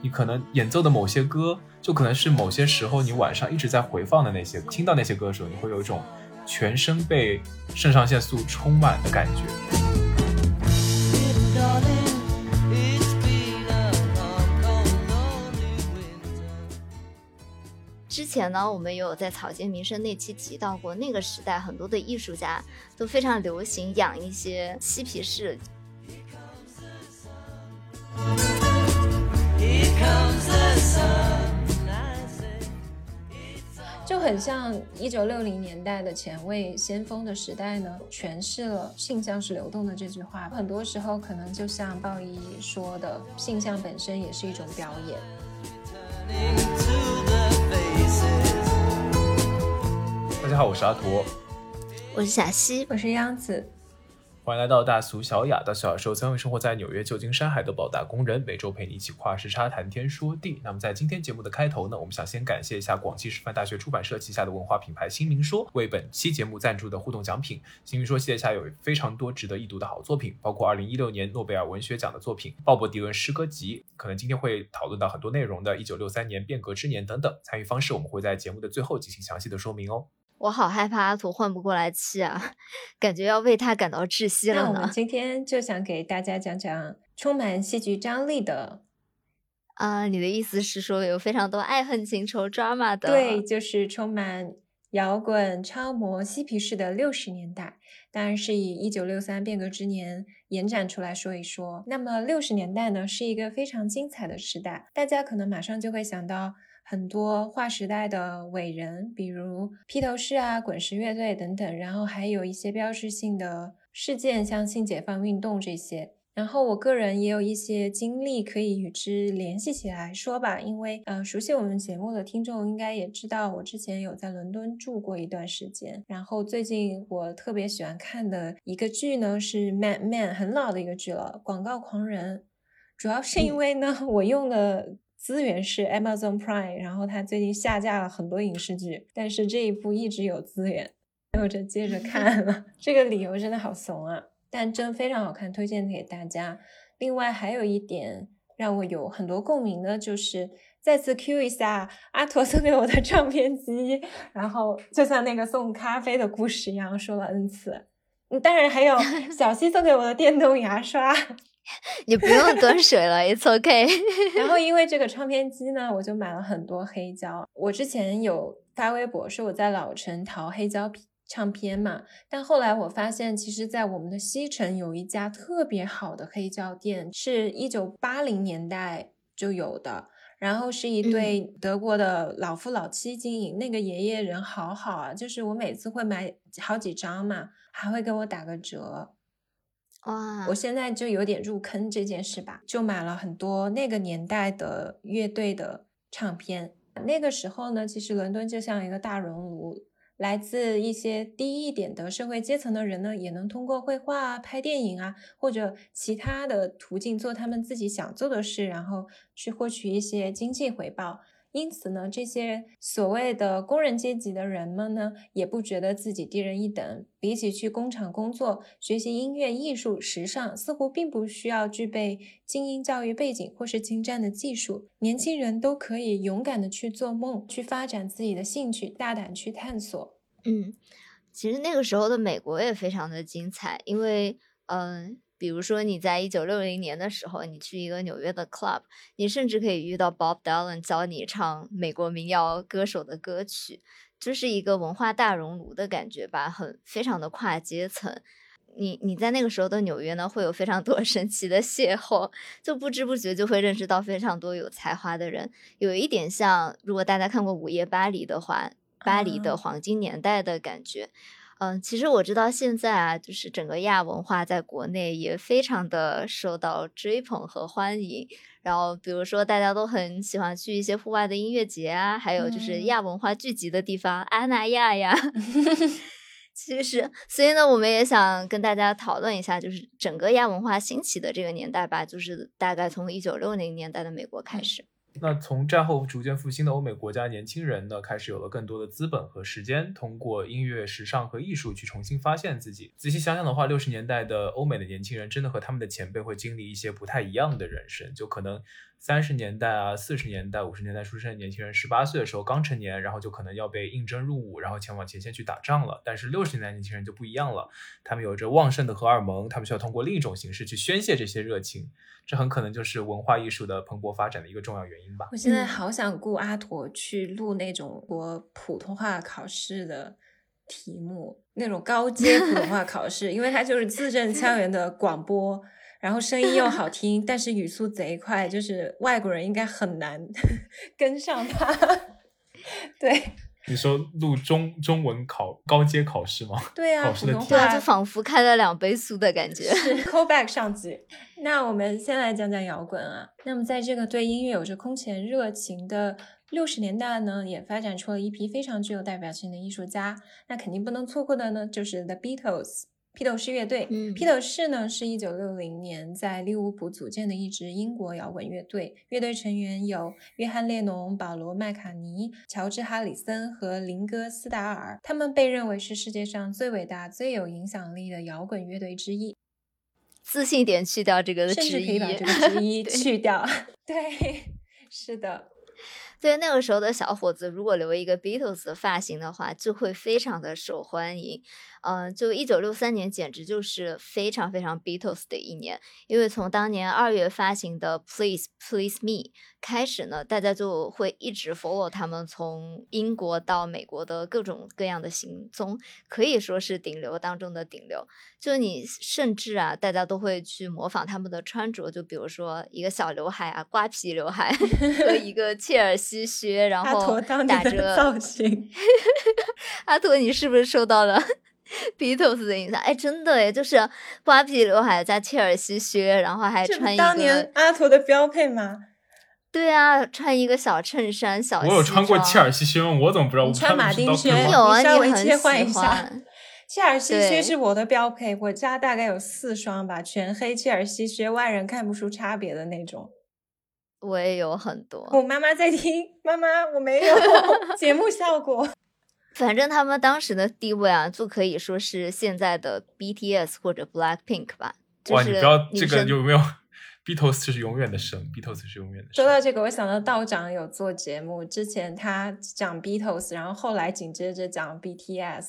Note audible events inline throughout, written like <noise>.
你可能演奏的某些歌，就可能是某些时候你晚上一直在回放的那些，听到那些歌的时候，你会有一种全身被肾上腺素充满的感觉。之前呢，我们也有在草间弥生那期提到过，那个时代很多的艺术家都非常流行养一些嬉皮士。就很像一九六零年代的前卫先锋的时代呢，诠释了性向是流动的这句话。很多时候可能就像鲍伊说的，性向本身也是一种表演。大家好，我是阿图，我是小西，我是央子。欢迎来到大俗小雅。大小时候，三位生活在纽约、旧金山、海德堡打工人，每周陪你一起跨时差谈天说地。那么，在今天节目的开头呢，我们想先感谢一下广西师范大学出版社旗下的文化品牌新民说为本期节目赞助的互动奖品。新民说系列下有非常多值得一读的好作品，包括2016年诺贝尔文学奖的作品《鲍勃迪伦诗歌集》，可能今天会讨论到很多内容的《1963年变革之年》等等。参与方式我们会在节目的最后进行详细的说明哦。我好害怕阿土换不过来气啊，<laughs> 感觉要为他感到窒息了呢。那我们今天就想给大家讲讲充满戏剧张力的，啊，你的意思是说有非常多爱恨情仇 drama 的？对，就是充满摇滚、超模、嬉皮士的六十年代，当然是以一九六三变革之年延展出来说一说。那么六十年代呢，是一个非常精彩的时代，大家可能马上就会想到。很多划时代的伟人，比如披头士啊、滚石乐队等等，然后还有一些标志性的事件，像性解放运动这些。然后我个人也有一些经历可以与之联系起来说吧，因为呃，熟悉我们节目的听众应该也知道，我之前有在伦敦住过一段时间。然后最近我特别喜欢看的一个剧呢是《Man Man》，很老的一个剧了，《广告狂人》。主要是因为呢，我用的。资源是 Amazon Prime，然后它最近下架了很多影视剧，但是这一部一直有资源，我就接着 <laughs> 看了。这个理由真的好怂啊，但真非常好看，推荐给大家。另外还有一点让我有很多共鸣的，就是再次 Q 一下阿驼送给我的唱片机，然后就像那个送咖啡的故事一样说了 N 次。嗯，当然还有小西送给我的电动牙刷。你不用端水了，It's OK。<laughs> 然后因为这个唱片机呢，我就买了很多黑胶。我之前有发微博说我在老城淘黑胶唱片嘛，但后来我发现，其实，在我们的西城有一家特别好的黑胶店，是一九八零年代就有的，然后是一对德国的老夫老妻经营。那个爷爷人好好啊，就是我每次会买好几张嘛，还会给我打个折。哇！我现在就有点入坑这件事吧，就买了很多那个年代的乐队的唱片。那个时候呢，其实伦敦就像一个大熔炉，来自一些低一点的社会阶层的人呢，也能通过绘画啊、拍电影啊，或者其他的途径做他们自己想做的事，然后去获取一些经济回报。因此呢，这些所谓的工人阶级的人们呢，也不觉得自己低人一等。比起去工厂工作、学习音乐、艺术、时尚，似乎并不需要具备精英教育背景或是精湛的技术。年轻人都可以勇敢的去做梦，去发展自己的兴趣，大胆去探索。嗯，其实那个时候的美国也非常的精彩，因为，嗯。比如说，你在一九六零年的时候，你去一个纽约的 club，你甚至可以遇到 Bob Dylan 教你唱美国民谣歌手的歌曲，就是一个文化大熔炉的感觉吧，很非常的跨阶层。你你在那个时候的纽约呢，会有非常多 <laughs> 神奇的邂逅，就不知不觉就会认识到非常多有才华的人，有一点像如果大家看过《午夜巴黎》的话，巴黎的黄金年代的感觉。嗯，其实我知道现在啊，就是整个亚文化在国内也非常的受到追捧和欢迎。然后，比如说大家都很喜欢去一些户外的音乐节啊，还有就是亚文化聚集的地方，阿那亚呀。<laughs> 其实，所以呢，我们也想跟大家讨论一下，就是整个亚文化兴起的这个年代吧，就是大概从一九六零年代的美国开始。那从战后逐渐复兴的欧美国家，年轻人呢开始有了更多的资本和时间，通过音乐、时尚和艺术去重新发现自己。仔细想想的话，六十年代的欧美的年轻人真的和他们的前辈会经历一些不太一样的人生，就可能三十年代啊、四十年代、五十年代出生的年轻人，十八岁的时候刚成年，然后就可能要被应征入伍，然后前往前线去打仗了。但是六十年代年轻人就不一样了，他们有着旺盛的荷尔蒙，他们需要通过另一种形式去宣泄这些热情。这很可能就是文化艺术的蓬勃发展的一个重要原因吧。我现在嗯好想雇阿驼去录那种我普通话考试的题目，那种高阶普通话考试，因为它就是字正腔圆的广播，然后声音又好听，但是语速贼快，就是外国人应该很难 <laughs> 跟上他。对你说录中中文考高阶考试吗？对啊，考试的啊，话就仿佛开了两倍速的感觉。是 callback 上级。那我们先来讲讲摇滚啊。那么在这个对音乐有着空前热情的六十年代呢，也发展出了一批非常具有代表性的艺术家。那肯定不能错过的呢，就是 The Beatles。披头士乐队，嗯披头士呢是一九六零年在利物浦组建的一支英国摇滚乐队，乐队成员有约翰列侬、保罗麦卡尼、乔治哈里森和林戈斯达尔，他们被认为是世界上最伟大、最有影响力的摇滚乐队之一。自信点去掉这个甚至，可以把这个之一 <laughs> 去掉。<laughs> 对，是的，对那个时候的小伙子，如果留一个 Beatles 的发型的话，就会非常的受欢迎。嗯、就一九六三年简直就是非常非常 Beatles 的一年，因为从当年二月发行的 Please Please Me 开始呢，大家就会一直 follow 他们从英国到美国的各种各样的行踪，可以说是顶流当中的顶流。就你甚至啊，大家都会去模仿他们的穿着，就比如说一个小刘海啊，瓜皮刘海 <laughs> 和一个切尔西靴，然阿后驼当打年的造着。型，阿驼，你是不是受到了 <laughs> Beatles 的影响？哎，真的哎，就是瓜皮刘海加切尔西靴，然后还穿一当年个，阿驼的标配吗？对啊，穿一个小衬衫、小我有穿过切尔西靴吗？我怎么不知道？我穿马丁靴有啊，你稍微你很切换一下喜欢。切尔西靴是我的标配，我家大概有四双吧，全黑切尔西靴，外人看不出差别的那种。我也有很多，我妈妈在听，妈妈我没有 <laughs> 节目效果。<laughs> 反正他们当时的地位啊，就可以说是现在的 BTS 或者 Blackpink 吧。就哇，是你不要这个有没有？Beatles 是永远的神，Beatles 是永远的神。说到这个，我想到道长有做节目，之前他讲 Beatles，然后后来紧接着讲 BTS，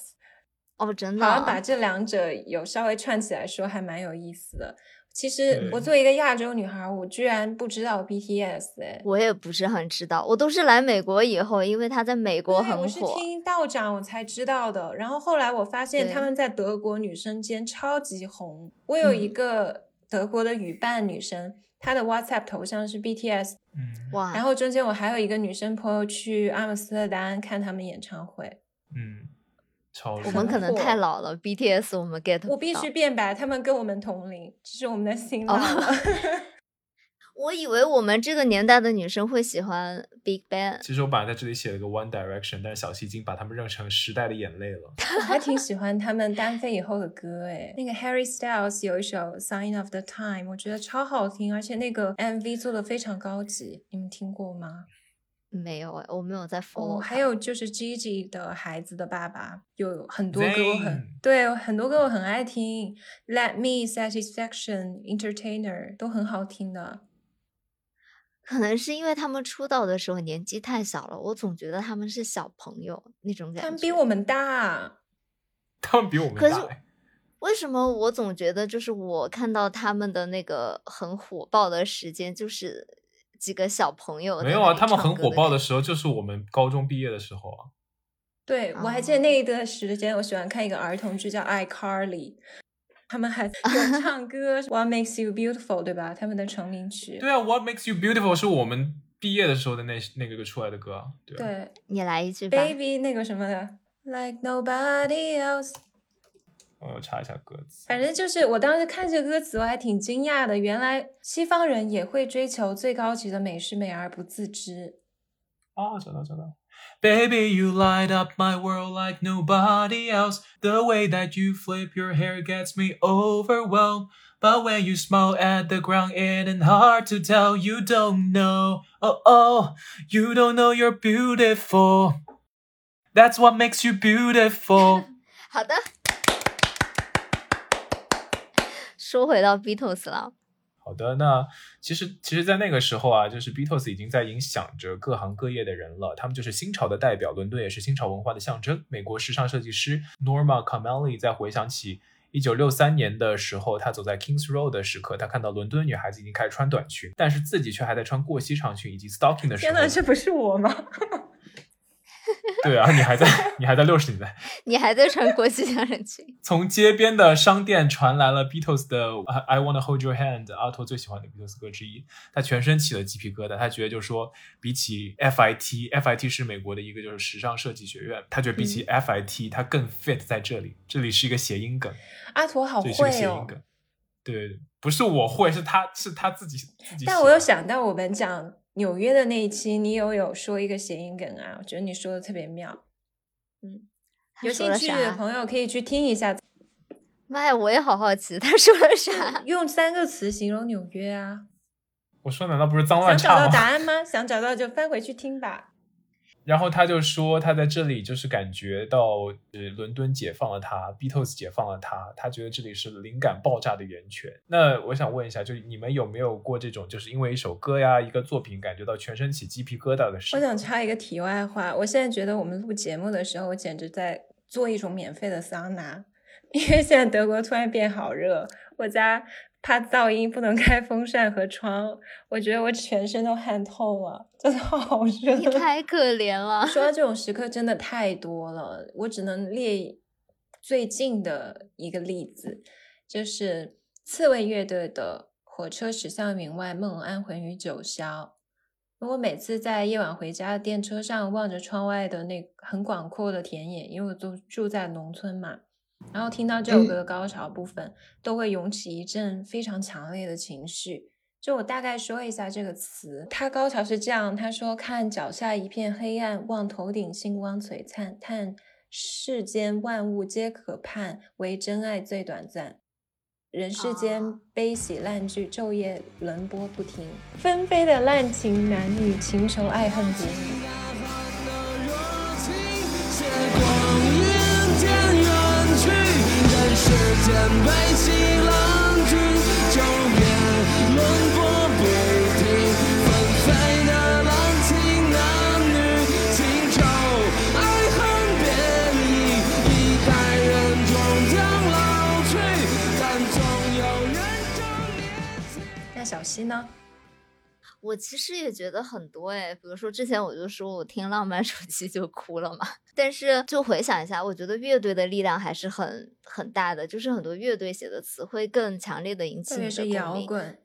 哦，真的好啊，像把这两者有稍微串起来说，还蛮有意思的。其实我作为一个亚洲女孩，我居然不知道 BTS 哎，我也不是很知道，我都是来美国以后，因为他在美国很火我是。听道长我才知道的。然后后来我发现他们在德国女生间超级红。我有一嗯个德国的语伴女生，她的 WhatsApp 头像是 BTS，嗯哇，然后中间我还有一个女生朋友去阿姆斯特丹看他们演唱会。嗯，超我们可能太老了，BTS 我们 get 不我必须变白，他们跟我们同龄，这是我们的心老哦了。<laughs> 我以为我们这个年代的女生会喜欢 Big Bang，其实我本来在这里写了个 One Direction，但是小溪已经把他们认成时代的眼泪了。我还挺喜欢他们单飞以后的歌，诶，那个 Harry Styles 有一首《Sign of the Time》，我觉得超好听，而且那个 MV 做的非常高级，你们听过吗？没有哎，我没有在 follow 哦，还有就是 Gigi 的孩子的爸爸，有很多歌我很对，很多歌我很爱听，《Let Me Satisfaction》、《Entertainer》都很好听的。可能是因为他们出道的时候年纪太小了，我总觉得他们是小朋友那种感觉。他们比我们大，<laughs> 他们比我们可是为什么我总觉得就是我看到他们的那个很火爆的时间，就是几个小朋友没有啊，他们很火爆的时候就是我们高中毕业的时候啊。对，我还记得那一段时间，我喜欢看一个儿童剧叫《iCarly》，他们还 <laughs> 有唱歌《What Makes You Beautiful》，对吧？他们的成名曲。对啊，What makes you beautiful 是我们毕业的时候的那那个出来的歌啊。对啊，对你来一句吧。，Baby 那个什么的，Like Nobody Else。我要查一下歌词。反正就是我当时看这个歌词，我还挺惊讶的，原来西方人也会追求最高级的美式美而不自知。啊，找到找到。Baby, you light up my world like nobody else. The way that you flip your hair gets me overwhelmed. But when you smile at the ground, it ain't hard to tell you don't know. Oh oh, you don't know you're beautiful. That's what makes you beautiful. <laughs> 好的， 说回到 Beatles 了，好的，那其实其实，在那个时候啊，就是 Beatles 已经在影响着各行各业的人了。他们就是新潮的代表，伦敦也是新潮文化的象征。美国时尚设计师 Norma Kamali 在回想起一九六三年的时候，他走在 Kings Road 的时刻，他看到伦敦女孩子已经开始穿短裙，但是自己却还在穿过膝长裙以及 stocking 的时候天，哪，这不是我吗？<laughs> 对啊，你还在你还在六十年代，<laughs> 你还在穿国际象人裙？从街边的商店传来了 Beatles 的《I Wanna Hold Your Hand》，阿托最喜欢的 Beatles 歌之一。他全身起了鸡皮疙瘩，他觉得就是说，比起 FIT，FIT 是美国的一个就是时尚设计学院，他觉得比起 FIT，他更 fit 在这里。这里是一个谐音梗，阿托好这是个会哦谐音。梗。对，不是我会，是他是他自己自己。但我又，想到我们讲纽约的那一期，你有有说一个谐音梗啊，我觉得你说的特别妙。嗯有兴趣的，朋友可以去听一下，妈呀，我也好好奇他说了啥。用三个词形容纽约啊。我说难道不是脏想找乱差吗？到答案吗？想找到就翻回去听吧。然后他就说，他在这里就是感觉到，呃，伦敦解放了他，Beatles 解放了他，他觉得这里是灵感爆炸的源泉。那我想问一下，就是你们有没有过这种，就是因为一首歌呀、一个作品，感觉到全身起鸡皮疙瘩的事？我想插一个题外话，我现在觉得我们录节目的时候，我简直在做一种免费的桑拿，因为现在德国突然变好热，我家怕噪音不能开风扇和窗，我觉得我全身都汗透了，真的好热。你 <laughs> 太可怜了。说到这种时刻真的太多了，我只能列最近的一个例子，就是刺猬乐队的《火车驶向云外，梦安魂与九霄》。我每次在夜晚回家的电车上，望着窗外的那很广阔的田野，因为我都住在农村嘛，然后听到这首歌的高潮部分，都会涌起一阵非常强烈的情绪。就我大概说一下这个词，它高潮是这样：他说，看脚下一片黑暗，望头顶星光璀璨，叹世间万物皆可盼，唯真爱最短暂。人世间啊悲喜烂剧，昼夜轮播不停，纷飞的滥情男女，情仇爱恨不已。时，间悲喜浪剧，就别轮播不停。纷飞的浪情男女，情仇爱恨别离，一代人终将老去，但总有人正年轻。那小溪呢？我其实也觉得很多哎，比如说之前我就说我听《浪漫手机》就哭了嘛，但是就回想一下，我觉得乐队的力量还是很很大的，就是很多乐队写的词会更强烈的引起特别是你的共鸣。摇滚，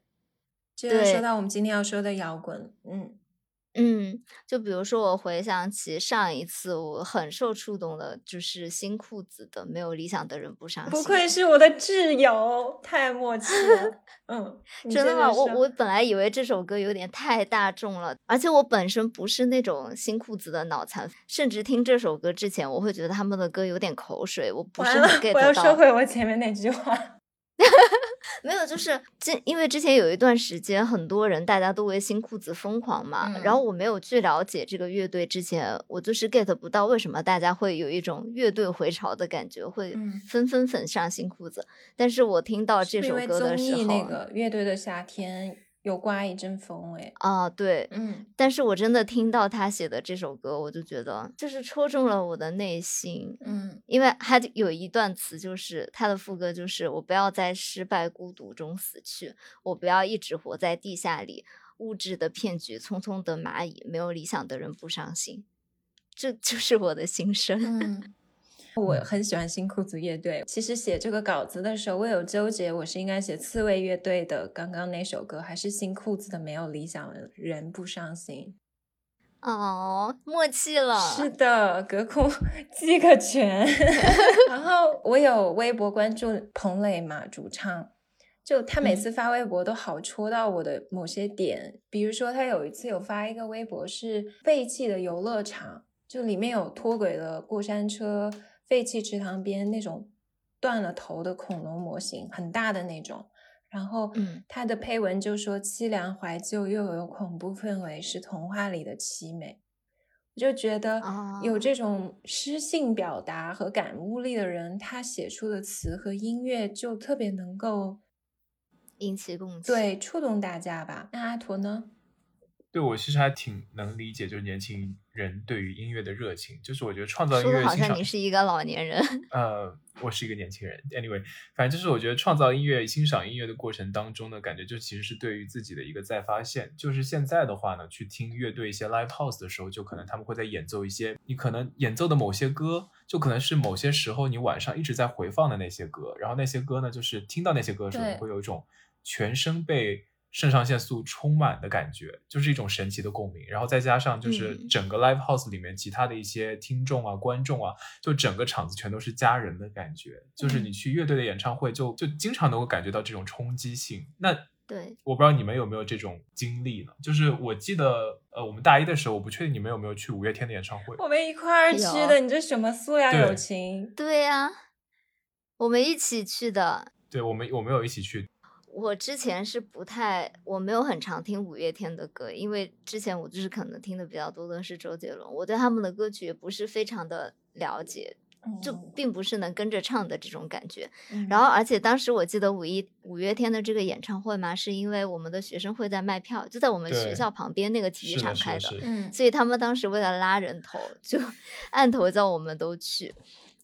对说到我们今天要说的摇滚，嗯，嗯，就比如说我回想起上一次我很受触动的，就是新裤子的《没有理想的人不伤心》。不愧是我的挚友，太默契了，<laughs> 嗯，真的吗？我我本来以为这首歌有点太大众了，而且我本身不是那种新裤子的脑残，甚至听这首歌之前，我会觉得他们的歌有点口水，我不是很，get 到我要收。回我前面那句话，<laughs> 没有，就是这，因为之前有一段时间，很多人大家都为新裤子疯狂嘛，嗯然后我没有去了解这个乐队之前，我就是 get 不到为什么大家会有一种乐队回潮的感觉，会嗯纷纷粉上新裤子。但是我听到这首歌的时候，那个乐队的夏天有刮一阵风，哎，啊，对，嗯，但是我真的听到他写的这首歌，我就觉得就是戳中了我的内心。嗯，因为他有一段词，就是他的副歌，就是我不要在失败孤独中死去，我不要一直活在地下里，物质的骗局，匆匆的蚂蚁，没有理想的人不伤心，这就是我的心声。<laughs> 嗯，我很喜欢新裤子乐队。其实写这个稿子的时候，我有纠结，我是应该写刺猬乐队的刚刚那首歌，还是新裤子的没有理想的人不伤心？哦，默契了。是的，隔空 <laughs> 击个拳。<laughs> 然后我有微博关注彭磊嘛，主唱，就他每嗯次发微博都好戳到我的某些点。比如说，他有一次有发一个微博是废弃的游乐场，就里面有脱轨的过山车、废弃池塘边那种断了头的恐龙模型，很大的那种。然后嗯他的配文就说凄凉怀旧又有恐怖氛围，是童话里的凄美。我就觉得有哦这种诗性表达和感悟力的人，他写出的词和音乐就特别能够引起共情。对触动大家吧。那阿驼呢？对我其实还挺能理解，就是年轻人对于音乐的热情，就是我觉得创造音乐欣赏好像你是一个老年人。<laughs> 呃，我是一个年轻人。Anyway，反正就是我觉得创造音乐、欣赏音乐的过程当中呢，感觉就其实是对于自己的一个再发现。就是现在的话呢，去听乐队一些 live house 的时候，就可能他们会在演奏一些你可能演奏的某些歌，就可能是某些时候你晚上一直在回放的那些歌。然后那些歌呢，就是听到那些歌的时候，你会有一种全身被肾上腺素充满的感觉，就是一种神奇的共鸣。然后再加上就是嗯整个 live house 里面其他的一些听众啊、观众啊，就整个场子全都是家人的感觉。就是嗯你去乐队的演唱会就，就经常能够感觉到这种冲击性。那对，我不知道你们有没有这种经历呢？就是我记得，呃，我们大一的时候，我不确定你们有没有去五月天的演唱会。我们一块儿去的，你这什么塑料对友情？对呀、我们一起去的。对，我们我们有一起去。我之前是不太，我没有很常听五月天的歌，因为之前我就是可能听的比较多的是周杰伦，我对他们的歌曲也不是非常的了解，就嗯并不是能跟着唱的这种感觉。嗯然后，而且当时我记得五一五月天的这个演唱会嘛，是因为我们的学生会在卖票，就在我们学校旁边那个体育场开的，所以他们当时为了拉人头，就 <laughs> 按头叫我们都去。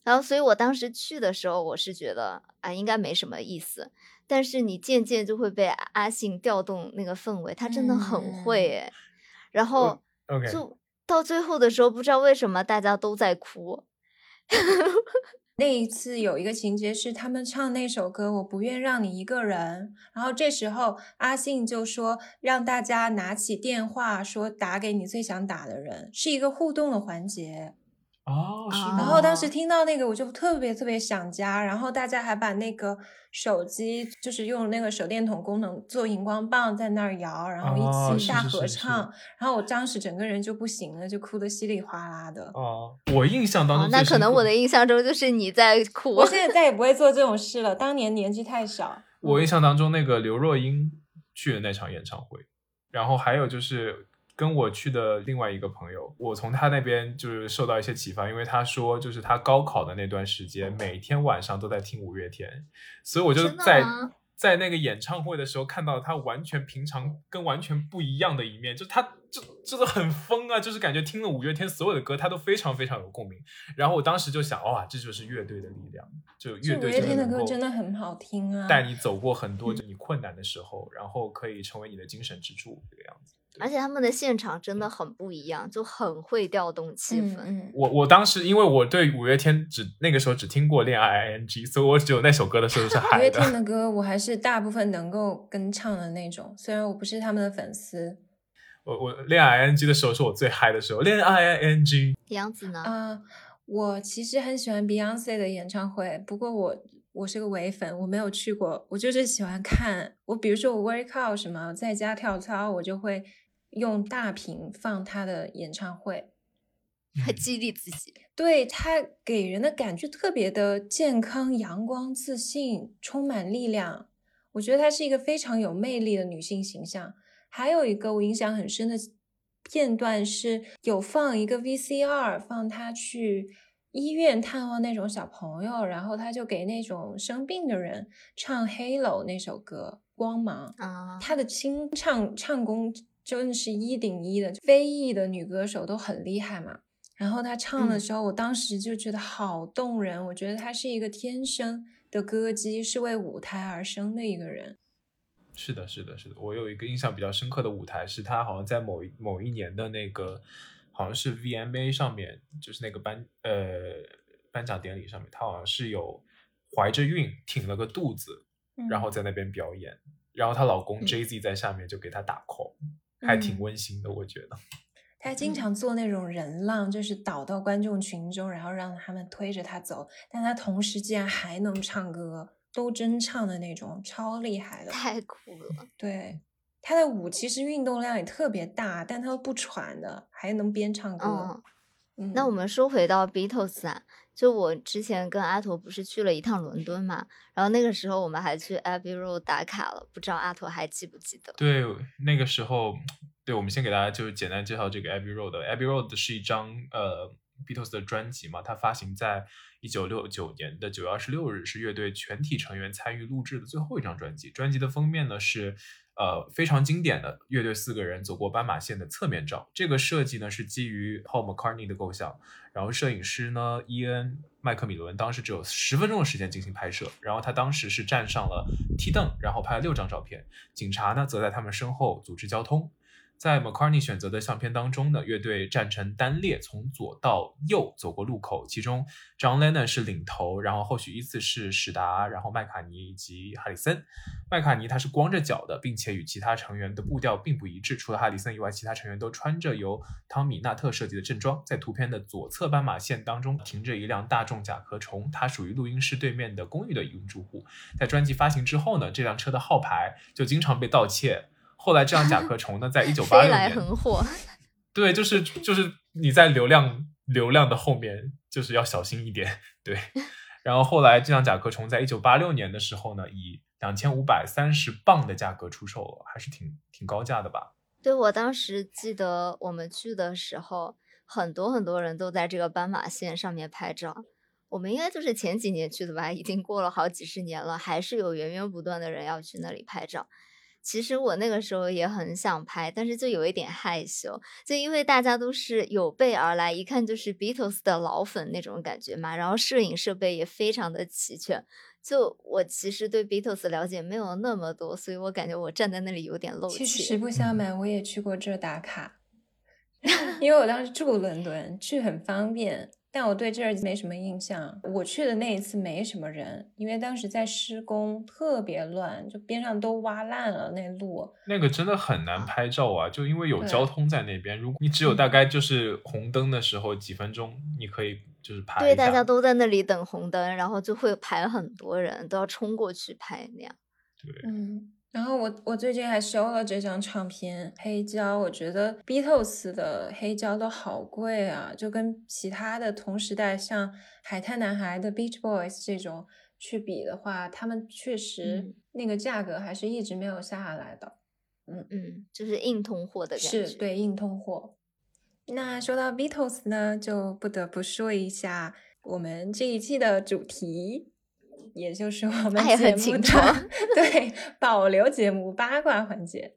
然后，所以我当时去的时候，我是觉得啊，应该没什么意思。但是你渐渐就会被阿阿信调动那个氛围，他真的很会嗯诶。然后就到最后的时候，不知道为什么大家都在哭。<laughs> 那一次有一个情节是他们唱那首歌《我不愿让你一个人》，然后这时候阿信就说让大家拿起电话说打给你最想打的人，是一个互动的环节。哦，然后当时听到那个我就特别特别想家，然后大家还把那个手机就是用那个手电筒功能做荧光棒在那儿摇，然后哦一起大是是是是合唱，然后我当时整个人就不行了，就哭得稀里哗啦的。哦，我印象当哦中，那可能我的印象中就是你在哭。我现在再也不会做这种事了，当年年纪太小。我印象当中那个刘若英去的那场演唱会，然后还有就是跟我去的另外一个朋友，我从他那边就是受到一些启发，因为他说就是他高考的那段时间，每天晚上都在听五月天，所以我就在在那个演唱会的时候看到他完全平常跟完全不一样的一面，就他就就是很疯啊，就是感觉听了五月天所有的歌，他都非常非常有共鸣。然后我当时就想，哇，这就是乐队的力量，就乐队这五月天的歌真的很好听啊！带你走过很多就你困难的时候，然后可以成为你的精神支柱，这个样子。而且他们的现场真的很不一样，就很会调动气氛。嗯嗯，我我当时因为我对五月天只那个时候只听过《恋爱 ING》，所以我只有那首歌的时候是五月天的。<laughs> 歌我还是大部分能够跟唱的那种，虽然我不是他们的粉丝我我《恋爱 ING》的时候是我最嗨的时候，《恋爱 ING》杨子呢？啊、我其实很喜欢 Beyonce 的演唱会，不过我我是个伪粉，我没有去过，我就是喜欢看。我比如说我 workout 什么，在家跳操，我就会用大屏放他的演唱会。来激励自己。对他给人的感觉特别的健康、阳光、自信，充满力量。我觉得她是一个非常有魅力的女性形象。还有一个我印象很深的片段是有放一个 VCR，放她去医院探望那种小朋友，然后他就给那种生病的人唱《Halo》那首歌《光芒》。啊，他的清唱唱功真的是一顶一的，非裔的女歌手都很厉害嘛。然后他唱的嗯时候，我当时就觉得好动人。我觉得他是一个天生的歌姬，是为舞台而生的一个人。是的，是的，是的。我有一个印象比较深刻的舞台，是他好像在某一某一年的那个，好像是 VMA 上面，就是那个颁呃颁奖典礼上面，他好像是有怀着孕挺了个肚子，然后在那边表演，然后她老公嗯 Jay Z 在下面就给她打 call，、还挺嗯温馨的，我觉得。<laughs> 她经常做那种人浪，就是倒到观众群中，然后让他们推着她走。但她同时竟然还能唱歌，都真唱的那种，超厉害的。太酷了。对，她的舞其实运动量也特别大，但她不喘的，还能边唱歌。嗯，嗯，那我们说回到 Beatles 啊，就我之前跟阿驼不是去了一趟伦敦嘛，然后那个时候我们还去 Abbey Road 打卡了，不知道阿驼还记不记得？对，那个时候，对，我们先给大家就是简单介绍这个 Abbey Road。Abbey Road 是一张呃 Beatles 的专辑嘛，它发行在一九六九年的九月二十六日，是乐队全体成员参与录制的最后一张专辑。专辑的封面呢是呃非常经典的乐队四个人走过斑马线的侧面照。这个设计呢是基于 Paul McCartney 的构想，然后摄影师呢伊恩麦克米伦当时只有十分钟的时间进行拍摄，然后他当时是站上了梯凳，然后拍了六张照片。警察呢则在他们身后组织交通。在 McCartney 选择的相片当中呢，乐队站成单列，从左到右走过路口，其中 John Lennon 是领头，然后后续依次是史达，然后麦卡尼以及哈里森。麦卡尼他是光着脚的，并且与其他成员的步调并不一致，除了哈里森以外，其他成员都穿着由汤米纳特设计的正装。在图片的左侧斑马线当中停着一辆大众甲壳虫，它属于录音室对面的公寓的一名住户。在专辑发行之后呢，这辆车的号牌就经常被盗窃。后来这辆甲壳虫呢，在 <laughs> 一九八飞六年，来横祸，对，就是就是你在流量流量的后面，就是要小心一点，对。然后后来这辆甲壳虫在一九八六年的时候呢，以两千五百三十磅的价格出售了，还是挺挺高价的吧？对我当时记得我们去的时候，很多很多人都在这个斑马线上面拍照。我们应该就是前几年去的吧，已经过了好几十年了，还是有源源不断的人要去那里拍照。其实我那个时候也很想拍，但是就有一点害羞，就因为大家都是有备而来，一看就是 Beatles 的老粉那种感觉嘛，然后摄影设备也非常的齐全。就我其实对 Beatles 了解没有那么多，所以我感觉我站在那里有点露其实实。不相瞒，我也去过这打卡，<laughs> 因为我当时住伦敦，去很方便。但我对这儿没什么印象。我去的那一次没什么人，因为当时在施工，特别乱，就边上都挖烂了那路。那个真的很难拍照啊，就因为有交通在那边。如果你只有大概就是红灯的时候几分钟，你可以就是拍对，大家都在那里等红灯，然后就会排很多人，都要冲过去拍那样。对，嗯，然后我我最近还收了这张唱片黑胶，我觉得 Beatles 的黑胶都好贵啊，就跟其他的同时代像海滩男孩的 Beach Boys 这种去比的话，他们确实嗯那个价格还是一直没有下来的。嗯，就是硬通货的感觉。是对硬通货。那说到 Beatles 呢，就不得不说一下我们这一期的主题，也就是我们节目的 <laughs> 对保留节目八卦环节。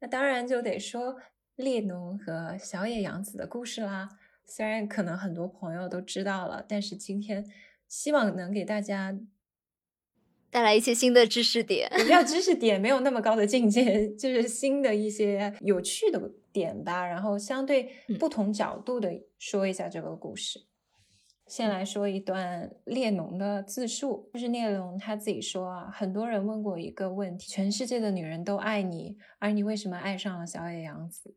那当然就得说列侬和小野洋子的故事啦。虽然可能很多朋友都知道了，但是今天希望能给大家带来一些新的知识点。也不叫知识点，没有那么高的境界，就是新的一些有趣的点吧。然后相对嗯不同角度的说一下这个故事。先来说一段列侬的自述，就是列侬他自己说啊，很多人问过一个问题：全世界的女人都爱你，而你为什么爱上了小野洋子？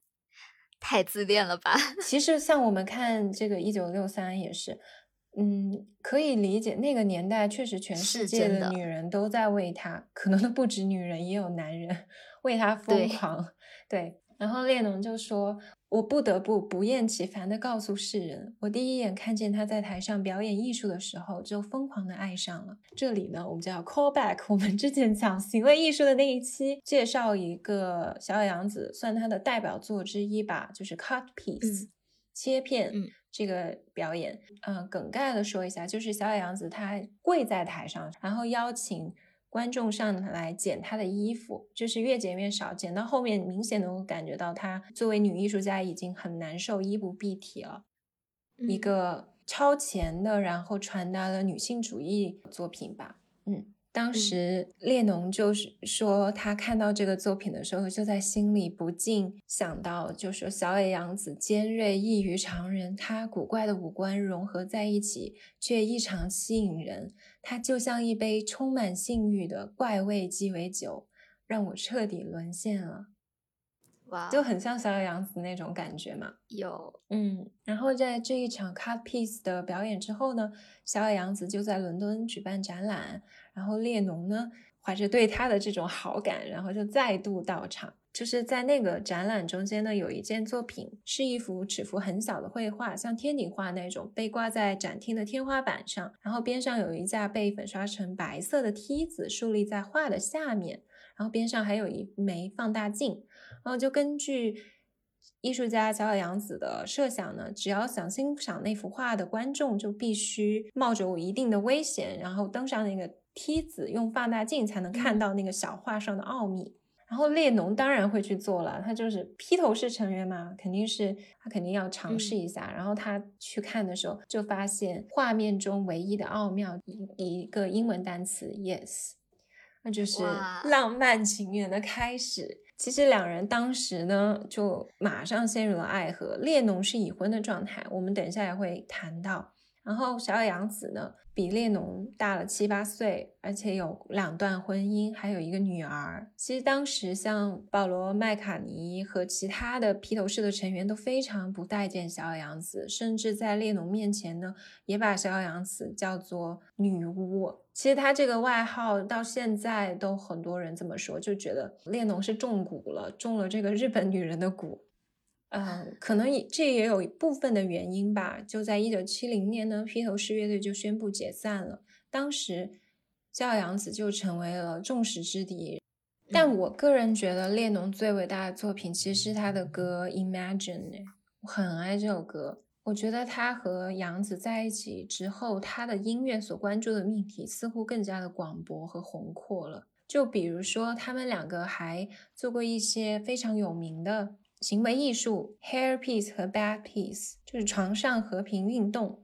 太自恋了吧？<laughs> 其实像我们看这个一九六三也是，嗯，可以理解那个年代确实全世界的的女人都在为他，可能都不止女人，也有男人 <laughs> 为他疯对狂。<laughs> 对，然后列侬就说：“我不得不不厌其烦地告诉世人，我第一眼看见他在台上表演艺术的时候，就疯狂地爱上了。”这里呢，我们就要 call back 我们之前讲行为艺术的那一期，介绍一个小野洋子，算他的代表作之一吧，就是 cut piece、嗯切片。嗯这个表演，嗯、梗概的说一下，就是小野洋子她跪在台上，然后邀请观众上来剪她的衣服，就是越剪越少，剪到后面明显能够感觉到她作为女艺术家已经很难受，衣不蔽体了。一嗯个超前的，然后传达了女性主义作品吧。嗯，当时列侬就是说，他看到这个作品的时候，就在心里不禁想到，就说小野洋子尖锐异于常人，她古怪的五官融合在一起，却异常吸引人。她就像一杯充满性欲的怪味鸡尾酒，让我彻底沦陷了。哇，就很像小野洋子那种感觉嘛。有嗯，然后在这一场 cut piece 的表演之后呢，小野洋子就在伦敦举办展览，然后列侬呢怀着对他的这种好感，然后就再度到场。就是在那个展览中间呢，有一件作品是一幅尺幅很小的绘画，像天顶画那种，被挂在展厅的天花板上，然后边上有一架被粉刷成白色的梯子竖立在画的下面，然后边上还有一枚放大镜，然后就根据艺术家小小洋子的设想呢，只要想欣赏那幅画的观众就必须冒着一定的危险，然后登上那个梯子，用放大镜才能看到那个小画上的奥秘。然后列侬当然会去做了，他就是披头士成员嘛，肯定是他肯定要尝试一下。然后他去看的时候，就发现画面中唯一的奥妙一一个英文单词 yes，那就是浪漫情缘的开始。其实两人当时呢，就马上陷入了爱河。列侬是已婚的状态，我们等一下也会谈到。然后小野洋子呢，比列侬大了七八岁，而且有两段婚姻，还有一个女儿。其实当时像保罗·麦卡尼和其他的披头士的成员都非常不待见小野洋子，甚至在列侬面前呢，也把小野洋子叫做女巫。其实他这个外号到现在都很多人这么说，就觉得列侬是中蛊了，中了这个日本女人的蛊。嗯，可能也这也有一部分的原因吧。就在一九七零年呢，披头士乐队就宣布解散了。当时，小野洋子就成为了众矢之的。但我个人觉得，列侬最伟大的作品其实是他的歌《Imagine》，我很爱这首歌。我觉得他和杨子在一起之后，他的音乐所关注的命题似乎更加的广博和宏阔了。就比如说，他们两个还做过一些非常有名的行为艺术，hair piece 和 bad piece，就是床上和平运动。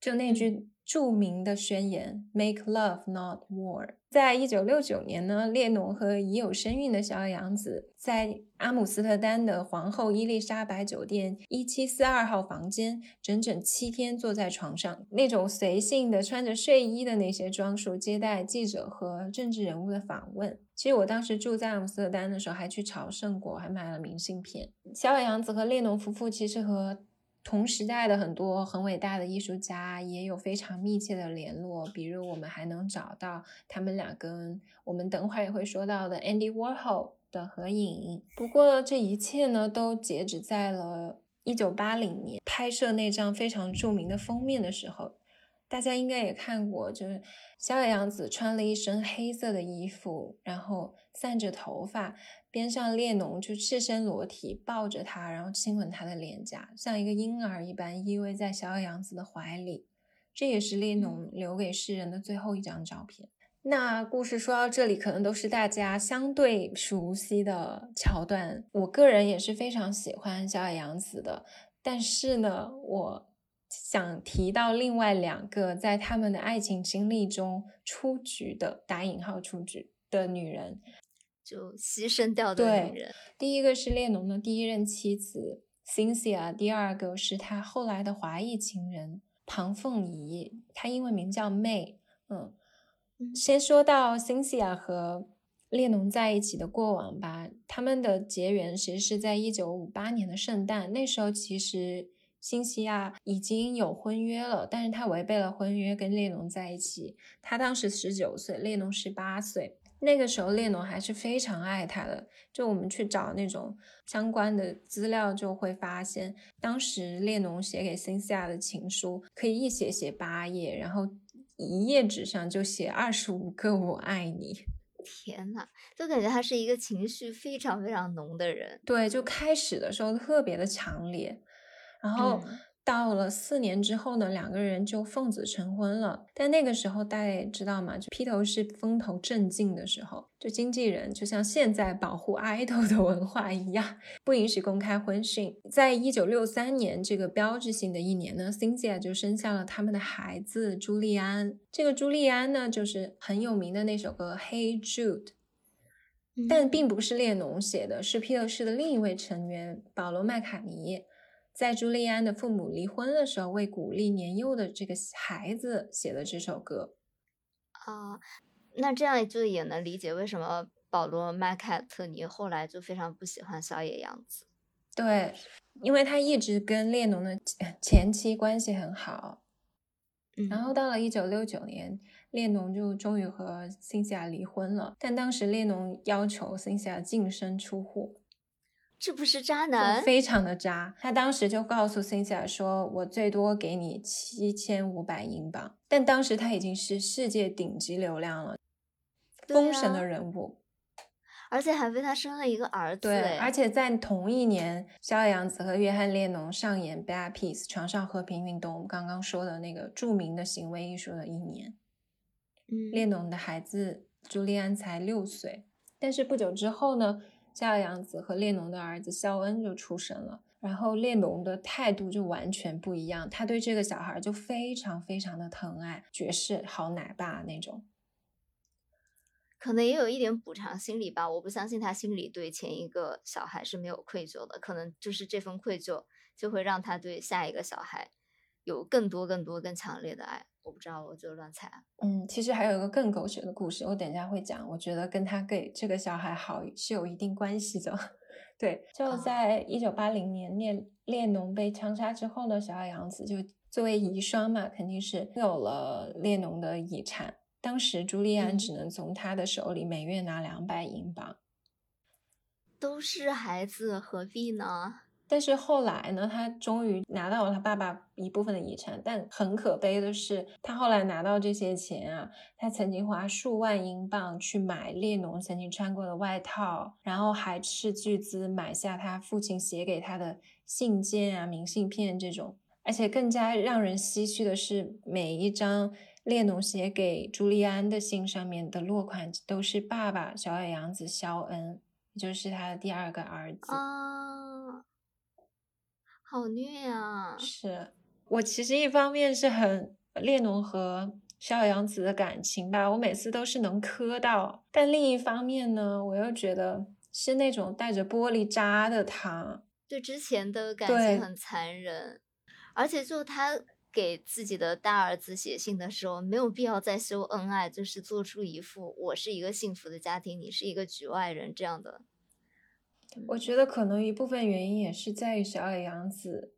就那句著名的宣言：“Make love, not war。”在一九六九年呢，列侬和已有身孕的小野洋子在阿姆斯特丹的皇后伊丽莎白酒店一七四二号房间，整整七天坐在床上，那种随性的穿着睡衣的那些装束，接待记者和政治人物的访问。其实我当时住在阿姆斯特丹的时候，还去朝圣过，还买了明信片。小野洋子和列侬夫妇其实和同时代的很多很伟大的艺术家也有非常密切的联络，比如我们还能找到他们俩跟我们等会儿也会说到的 Andy Warhol 的合影。不过这一切呢，都截止在了一九八零年拍摄那张非常著名的封面的时候。大家应该也看过，就是小野洋子穿了一身黑色的衣服，然后散着头发，边上列侬就赤身裸体抱着她，然后亲吻她的脸颊，像一个婴儿一般依偎在小野洋子的怀里。这也是列侬留给世人的最后一张照片。那故事说到这里，可能都是大家相对熟悉的桥段。我个人也是非常喜欢小野洋子的，但是呢，我想提到另外两个在他们的爱情经历中出局的（打引号出局）的女人。就牺牲掉的对女人，第一个是列侬的第一任妻子 Cynthia，第二个是他后来的华裔情人庞凤仪，她英文名叫 May。嗯，嗯先说到 Cynthia 和列侬在一起的过往吧。他们的结缘其实是在一九五八年的圣诞，那时候其实辛西亚已经有婚约了，但是他违背了婚约跟列侬在一起。他当时十九岁，列侬十八岁。那个时候，列侬还是非常爱他的。就我们去找那种相关的资料，就会发现，当时列侬写给辛西亚的情书，可以一写写八页，然后一页纸上就写二十五个“我爱你”。天呐，就感觉他是一个情绪非常非常浓的人。对，就开始的时候特别的强烈，然后嗯到了四年之后呢，两个人就奉子成婚了。但那个时候大家也知道嘛，就披头士风头正劲的时候，就经纪人就像现在保护 <laughs> idol 的文化一样，不允许公开婚讯。在一九六三年这个标志性的一年呢，Cynthia 就生下了他们的孩子朱利安。这个朱利安呢，就是很有名的那首歌《Hey Jude》。但嗯并不是列侬写的，是披头士的另一位成员保罗·麦卡尼，在朱利安的父母离婚的时候，为鼓励年幼的这个孩子写的这首歌。啊，那这样就也能理解为什么保保罗·麦凯特尼后来就非常不喜欢小野洋子。对，因为他一直跟列侬的前前妻关系很好，嗯，然后到了一九六九年，列侬就终于和辛西娅离婚了。但当时列侬要求辛西娅净身出户，这不是渣男？非常的渣。他当时就告诉辛西娅说：“我最多给你七千五百英镑。”但当时他已经是世界顶级流量了，对封神的啊人物。而且还为他生了一个儿子。对，哎而且在同一年，小野洋子和约翰列侬上演《Bad Peace》床上和平运动，我们刚刚说的那个著名的行为艺术的一年。嗯，列侬的孩子朱利安才六岁，但是不久之后呢，小野洋子和列侬的儿子肖恩就出生了。然后列侬的态度就完全不一样，他对这个小孩就非常非常的疼爱，绝世好奶爸那种。可能也有一点补偿心理吧。我不相信他心里对前一个小孩是没有愧疚的，可能就是这份愧疚就会让他对下一个小孩有更多、更多、更强烈的爱。我不知道，我就乱猜啊。嗯，其实还有一个更狗血的故事，我等一下会讲。我觉得跟他给这个小孩好是有一定关系的。<laughs> 对，就哦在一九八零年列列侬被枪杀之后呢，小野洋子就作为遗孀嘛，肯定是有了列侬的遗产。当时朱莉安嗯只能从他的手里每月拿两百英镑，都是孩子，何必呢？但是后来呢，他终于拿到了他爸爸一部分的遗产，但很可悲的是，他后来拿到这些钱啊，他曾经花数万英镑去买列侬曾经穿过的外套，然后还斥巨资买下他父亲写给他的信件啊、明信片这种。而且更加让人唏嘘的是，每一张列侬写给朱利安的信上面的落款都是爸爸小野洋子肖恩，也就是他的第二个儿子。啊，好虐啊！是我其实一方面是很列侬和小野洋子的感情吧，我每次都是能磕到，但另一方面呢，我又觉得是那种带着玻璃渣的他。对之前的感情很残忍，而且就他给自己的大儿子写信的时候，没有必要再秀恩爱，就是做出一副我是一个幸福的家庭，你是一个局外人这样的。我觉得可能一部分原因也是在于小野洋子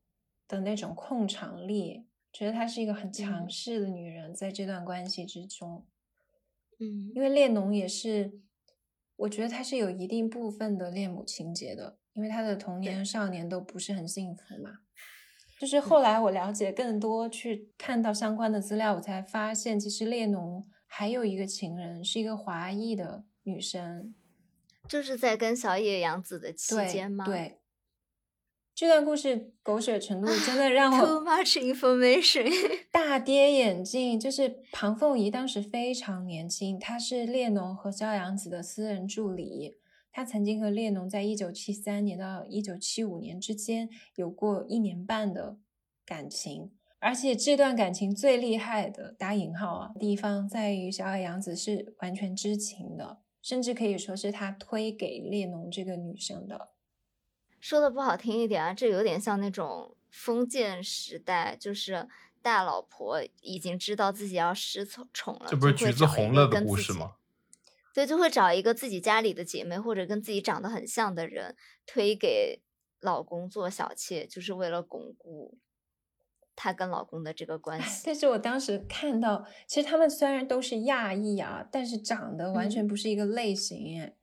的那种控场力，觉得她是一个很强嗯势的女人，在这段关系之中。嗯因为列侬也是，我觉得他是有一定部分的恋母情节的，因为他的童年、少年都不是很幸福嘛。就是后来我了解更多，去看到相关的资料，我才发现，其实列侬还有一个情人，是一个华裔的女生。就是在跟小野洋子的期间吗？对，这段故事狗血程度真的 <laughs> 让我，too much information。<laughs> 大跌眼镜，就是庞凤仪当时非常年轻，她是列侬和萧洋子的私人助理。她曾经和列侬在一九七三年到一九七五年之间有过一年半的感情，而且这段感情最厉害的打引号啊地方在于小野洋子是完全知情的，甚至可以说是他推给列侬这个女生的。说的不好听一点啊，这有点像那种封建时代，就是大老婆已经知道自己要失宠宠了，这不是橘子红了的跟自己故事吗？对，就会找一个自己家里的姐妹或者跟自己长得很像的人推给老公做小妾，就是为了巩固她跟老公的这个关系。但是我当时看到，其实他们虽然都是亚裔啊，但是长得完嗯全不是一个类型哎。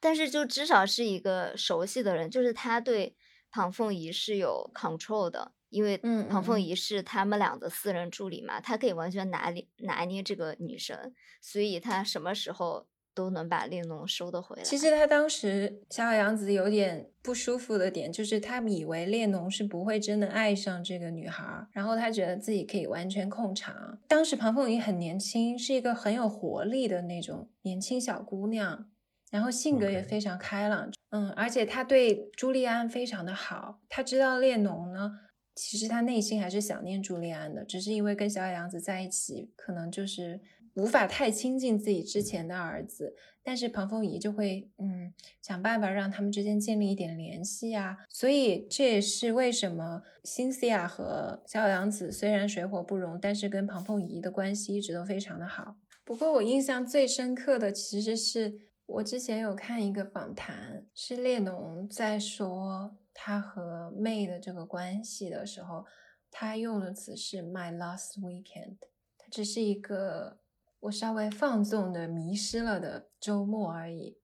但是就至少是一个熟悉的人，就是他对庞凤仪是有 control 的，因为庞凤仪是他们俩的私人助理嘛，他可以完全拿捏拿捏这个女生，所以他什么时候都能把列侬收得回来。其实他当时小野洋子有点不舒服的点，就是他以为列侬是不会真的爱上这个女孩儿，然后他觉得自己可以完全控场。当时庞凤仪很年轻，是一个很有活力的那种年轻小姑娘，然后性格也非常开朗。嗯，而且他对朱利安非常的好，他知道列侬呢。其实他内心还是想念朱利安的，只是因为跟小野洋子在一起，可能就是无法太亲近自己之前的儿子，但是庞凤仪就会嗯想办法让他们之间建立一点联系啊，所以这也是为什么辛西娅和小野洋子虽然水火不容，但是跟庞凤仪的关系一直都非常的好。不过我印象最深刻的其实是我之前有看一个访谈，是列侬在说他和妹的这个关系的时候，他用的词是 “my last weekend”，它只是一个我稍微放纵的迷失了的周末而已。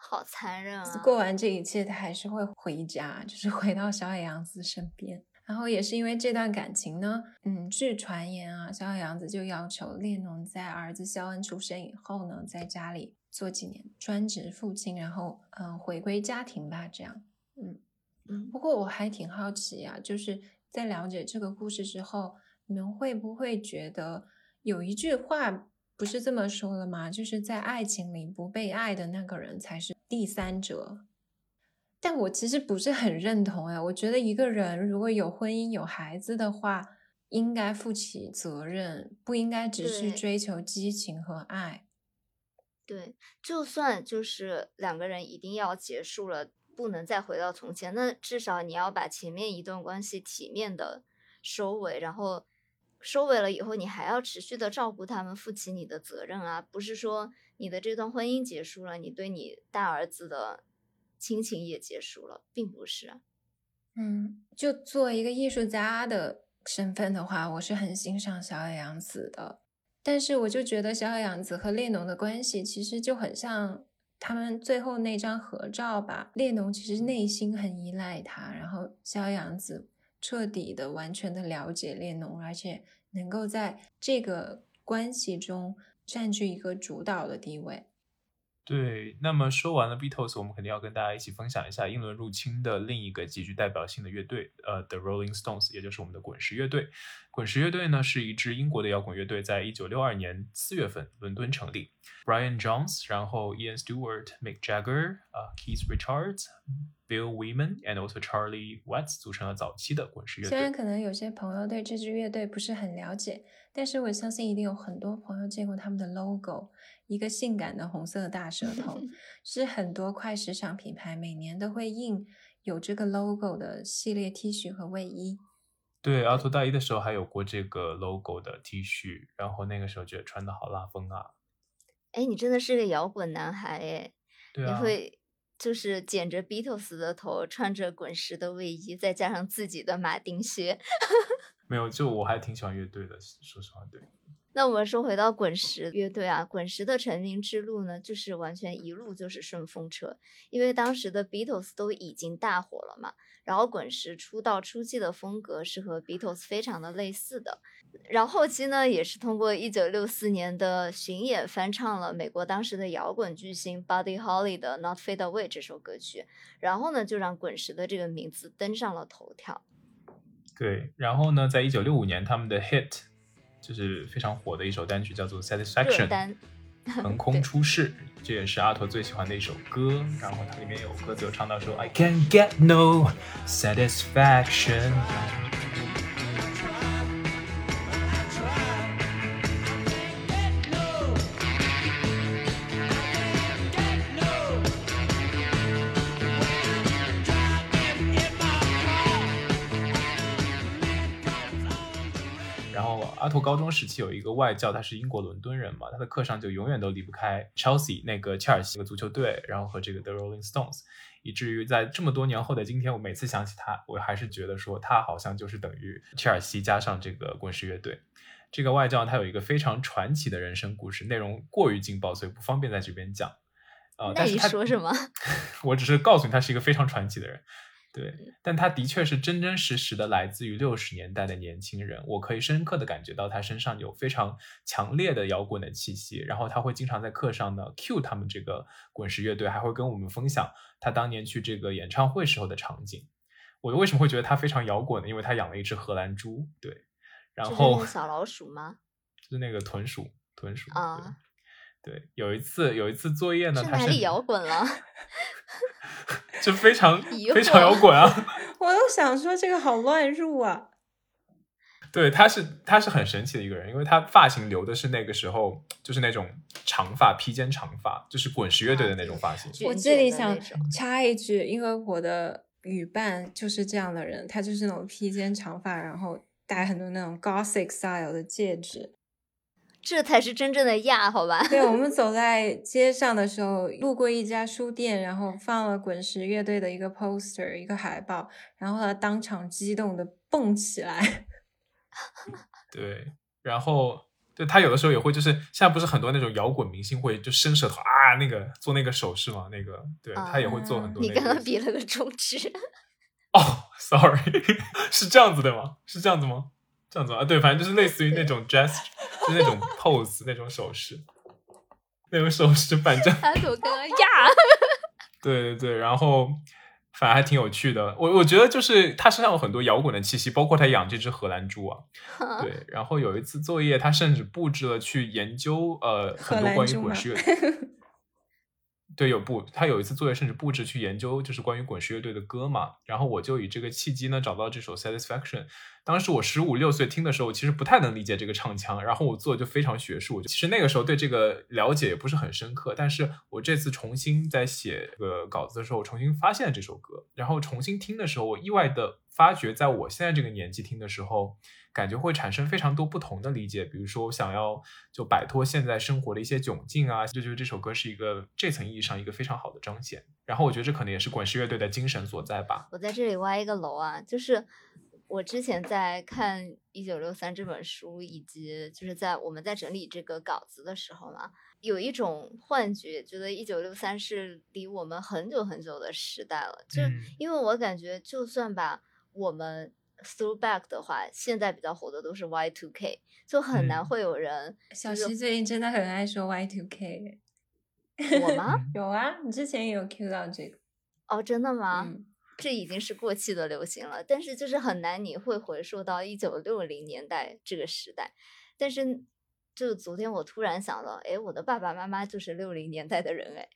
好残忍啊！过完这一切，他还是会回家，就是回到小野洋子身边。然后也是因为这段感情呢，嗯，据传言啊，小野洋子就要求列侬在儿子肖恩出生以后呢，在家里做几年专职父亲，然后嗯，回归家庭吧，这样。嗯嗯不过我还挺好奇啊，就是在了解这个故事之后，你们会不会觉得有一句话不是这么说了吗？就是在爱情里不被爱的那个人才是第三者。但我其实不是很认同哎，我觉得一个人如果有婚姻有孩子的话，应该负起责任，不应该只是追求激情和爱。对，就算就是两个人一定要结束了，不能再回到从前，那至少你要把前面一段关系体面的收尾，然后收尾了以后，你还要持续的照顾他们，负起你的责任啊，不是说你的这段婚姻结束了，你对你大儿子的亲情也结束了，并不是。嗯，就作为一个艺术家的身份的话，我是很欣赏小野洋子的。但是我就觉得小野洋子和列侬的关系其实就很像他们最后那张合照吧。列侬其实内心很依赖他，然后小野洋子彻底的、完全的了解列侬，而且能够在这个关系中占据一个主导的地位。对，那么说完了 Beatles，我们肯定要跟大家一起分享一下英伦入侵的另一个极具代表性的乐队，呃，The Rolling Stones，也就是我们的滚石乐队。滚石乐队呢是一支英国的摇滚乐队，在一九六二年四月份伦敦成立，Brian Jones，然后 Ian Stewart、Mick Jagger、啊 Keith Richards、Bill Wyman and also Charlie Watts 组成了早期的滚石乐队。虽然可能有些朋友对这支乐队不是很了解，但是我相信一定有很多朋友见过他们的 logo，一个性感的红色的大舌头，<laughs> 是很多快时尚品牌每年都会印有这个 logo 的系列 T 恤和卫衣。对，阿图大一的时候还有过这个 logo 的 T 恤，然后那个时候觉得穿的好拉风啊。哎，你真的是个摇滚男孩哎！你对啊，会就是剪着 Beatles 的头，穿着滚石的卫衣，再加上自己的马丁靴。<laughs> 没有，就我还挺喜欢乐队的，说实话，对。那我们说回到滚石乐队啊，滚石的成名之路呢，就是完全一路就是顺风车，因为当时的 Beatles 都已经大火了嘛，然后滚石出道初期的风格是和 Beatles 非常的类似的，然后后期呢也是通过一九六四年的巡演翻唱了美国当时的摇滚巨星 Buddy Holly 的《Not Fade Away》这首歌曲，然后呢就让滚石的这个名字登上了头条。对，然后呢，在一九六五年，他们的 hit 就是非常火的一首单曲，叫做《Satisfaction》，横 <laughs> 空出世，这也是阿拓最喜欢的一首歌。然后它里面有歌词有唱到说 “I can get no satisfaction”。阿图高中时期有一个外教，他是英国伦敦人嘛，他的课上就永远都离不开 Chelsea 那个切尔西那个足球队，然后和这个 The Rolling Stones，以至于在这么多年后的今天，我每次想起他，我还是觉得说他好像就是等于切尔西加上这个滚石乐队。这个外教他有一个非常传奇的人生故事，内容过于劲爆，所以不方便在这边讲。呃，那你说什么？<laughs> 我只是告诉你，他是一个非常传奇的人。对，但他的确是真真实实的来自于六十年代的年轻人，我可以深刻的感觉到他身上有非常强烈的摇滚的气息，然后他会经常在课上呢 cue 他们这个滚石乐队，还会跟我们分享他当年去这个演唱会时候的场景。我为什么会觉得他非常摇滚呢？因为他养了一只荷兰猪，对，然后小老鼠吗？就 <laughs> 是那个豚鼠，豚鼠啊对。有一次有一次作业呢，他是是哪里摇滚了？<laughs> 就非常非常摇滚啊。<laughs> 我又想说这个好乱入啊！对，他是他是很神奇的一个人，因为他发型留的是那个时候就是那种长发披肩长发，就是滚石乐队的那种发型。我这里想插一句，因为我的女伴就是这样的人，她就是那种披肩长发，然后戴很多那种 Gothic style 的戒指。这才是真正的亚，好吧？对，我们 <laughs> 走在街上的时候，路过一家书店，然后放了滚石乐队的一个 poster，一个海报，然后他当场激动的蹦起来。<laughs> 对，然后对他有的时候也会，就是现在不是很多那种摇滚明星会就伸舌头啊，那个做那个手势嘛，那个对他也会做很多、那你。刚刚比了个中指，哦，<laughs> sorry，是这样子的吗？是这样子吗？这样子啊，对，反正就是类似于那种 gesture，就是那种 <laughs> pose 那种手势，那种手势，反正他怎么刚刚亚？对对对，然后反正还挺有趣的。我我觉得就是他身上有很多摇滚的气息，包括他养这只荷兰猪啊。对，然后有一次作业，他甚至布置了去研究呃很多关于滚石乐。<laughs> 对，有布，他有一次作业甚至布置去研究，就是关于滚石乐队的歌嘛。然后我就以这个契机呢，找到这首《Satisfaction》。当时我十五六岁听的时候，其实不太能理解这个唱腔，然后我做的就非常学术。其实那个时候对这个了解也不是很深刻，但是我这次重新在写这个稿子的时候，重新发现了这首歌，然后重新听的时候，我意外的发觉，在我现在这个年纪听的时候。感觉会产生非常多不同的理解，比如说我想要就摆脱现在生活的一些窘境啊，就觉得这首歌是一个这层意义上一个非常好的彰显。然后我觉得这可能也是滚石乐队的精神所在吧。我在这里挖一个楼啊，就是我之前在看《一九六三》这本书，以及就是在我们在整理这个稿子的时候嘛，有一种幻觉，觉得《一九六三》是离我们很久很久的时代了，就嗯因为我感觉，就算把我们 throwback 的话，现在比较火的都是 Y two K，就很难嗯会有人小就是西最近真的很爱说 Y two K，<laughs> 我吗？<laughs> 有啊，你之前也有 Q 到这个，哦，真的吗？嗯，这已经是过气的流行了，但是就是很难你会回溯到一九六零年代这个时代。但是就昨天我突然想到，哎，我的爸爸妈妈就是六零年代的人，哎，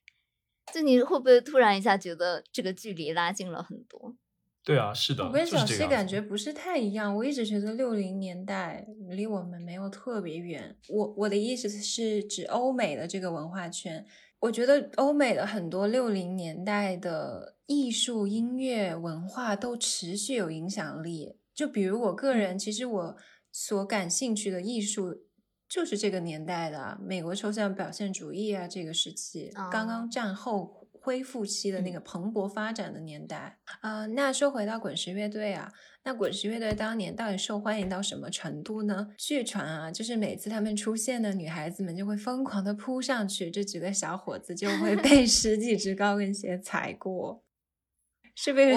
就你会不会突然一下觉得这个距离拉近了很多？对啊，是的，我跟小西感觉不是太一样，我一直觉得六零年代离我们没有特别远。我我的意思是指欧美的这个文化圈，我觉得欧美的很多六零年代的艺术、音乐、文化都持续有影响力。就比如我个人，其实我所感兴趣的艺术就是这个年代的啊美国抽象表现主义啊，这个时期刚哦刚战后。恢复期的那嗯个蓬勃发展的年代，呃，那说回到滚石乐队啊，那滚石乐队当年到底受欢迎到什么程度呢？据传啊，就是每次他们出现的女孩子们就会疯狂的扑上去，这几个小伙子就会被 <laughs> 十几只高跟鞋踩过，是不是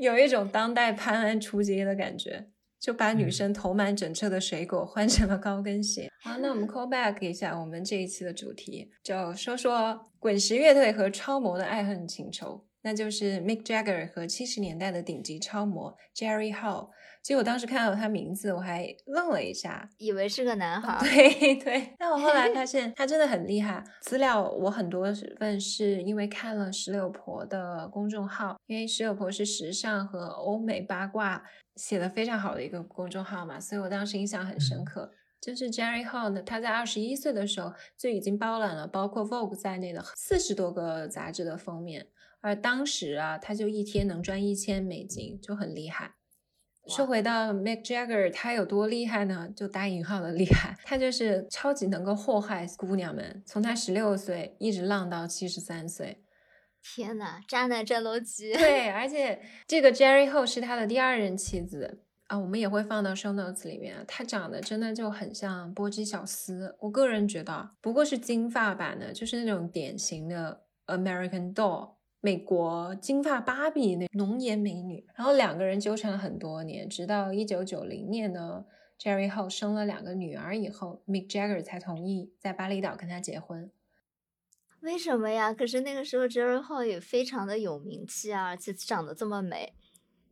有一种当代潘安出街的感觉？就把女嗯生头满整车的水果换成了高跟鞋。好，那我们 <laughs> call back 一下我们这一期的主题，就说说滚石乐队和超模的爱恨情仇，那就是 Mick Jagger 和七十年代的顶级超模 Jerry Hall。其实我当时看到他名字，我还愣了一下，以为是个男孩儿，对 <laughs> 对，但我后来发 <laughs> 现他真的很厉害。资料我很多份是因为看了石榴婆的公众号，因为石榴婆是时尚和欧美八卦写的非常好的一个公众号嘛，所以我当时印象很深嗯刻。就是 Jerry Hall 呢，他在二十一岁的时候就已经包揽了包括 Vogue 在内的四十多个杂志的封面，而当时啊，他就一天能赚一千美金，就很厉害。说回到 Mick Jagger，他有多厉害呢？就打引号的厉害，他就是超级能够祸害姑娘们，从他十六岁一直浪到七十三岁。天呐，渣男战斗机！对，而且这个 Jerry Ho 是他的第二任妻子啊，我们也会放到 show notes 里面。她长得真的就很像波姬小丝，我个人觉得，不过是金发版的，就是那种典型的 American Doll。美国金发芭比那浓颜美女，然后两个人纠缠了很多年，直到一九九零年呢，Jerry Ho 生了两个女儿以后，Mick Jagger 才同意在巴厘岛跟他结婚。为什么呀？可是那个时候 Jerry Hall 也非常的有名气啊，而且长得这么美，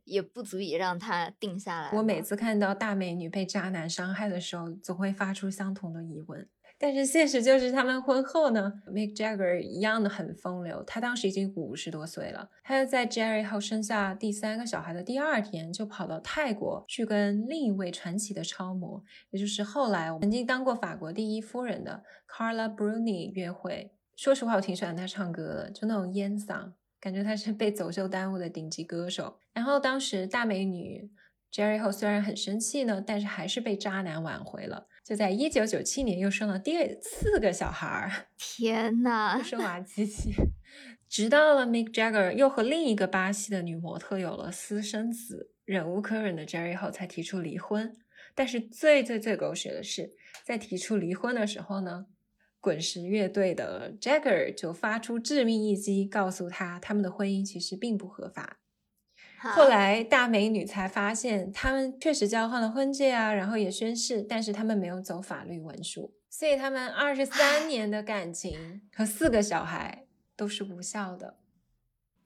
也不足以让他定下来。我每次看到大美女被渣男伤害的时候，总会发出相同的疑问。但是现实就是，他们婚后呢，Mick Jagger 一样的很风流。他当时已经五十多岁了，他在 Jerry 后生下第三个小孩的第二天，就跑到泰国去跟另一位传奇的超模，也就是后来曾经当过法国第一夫人的 Carla Bruni 约会。说实话，我挺喜欢他唱歌的，就那种烟嗓，感觉他是被走秀耽误的顶级歌手。然后当时大美女 Jerry Ho 虽然很生气呢，但是还是被渣男挽回了。就在一九九七年又生了第四个小孩儿，天呐，生娃机器。直到了 Mick Jagger 又和另一个巴西的女模特有了私生子，忍无可忍的 Jerry 后才提出离婚。但是最最最狗血的是，在提出离婚的时候呢，滚石乐队的 Jagger 就发出致命一击，告诉他他们的婚姻其实并不合法。后来大美女才发现，他们确实交换了婚戒啊，然后也宣誓，但是他们没有走法律文书，所以他们二十三年的感情和四个小孩都是无效的。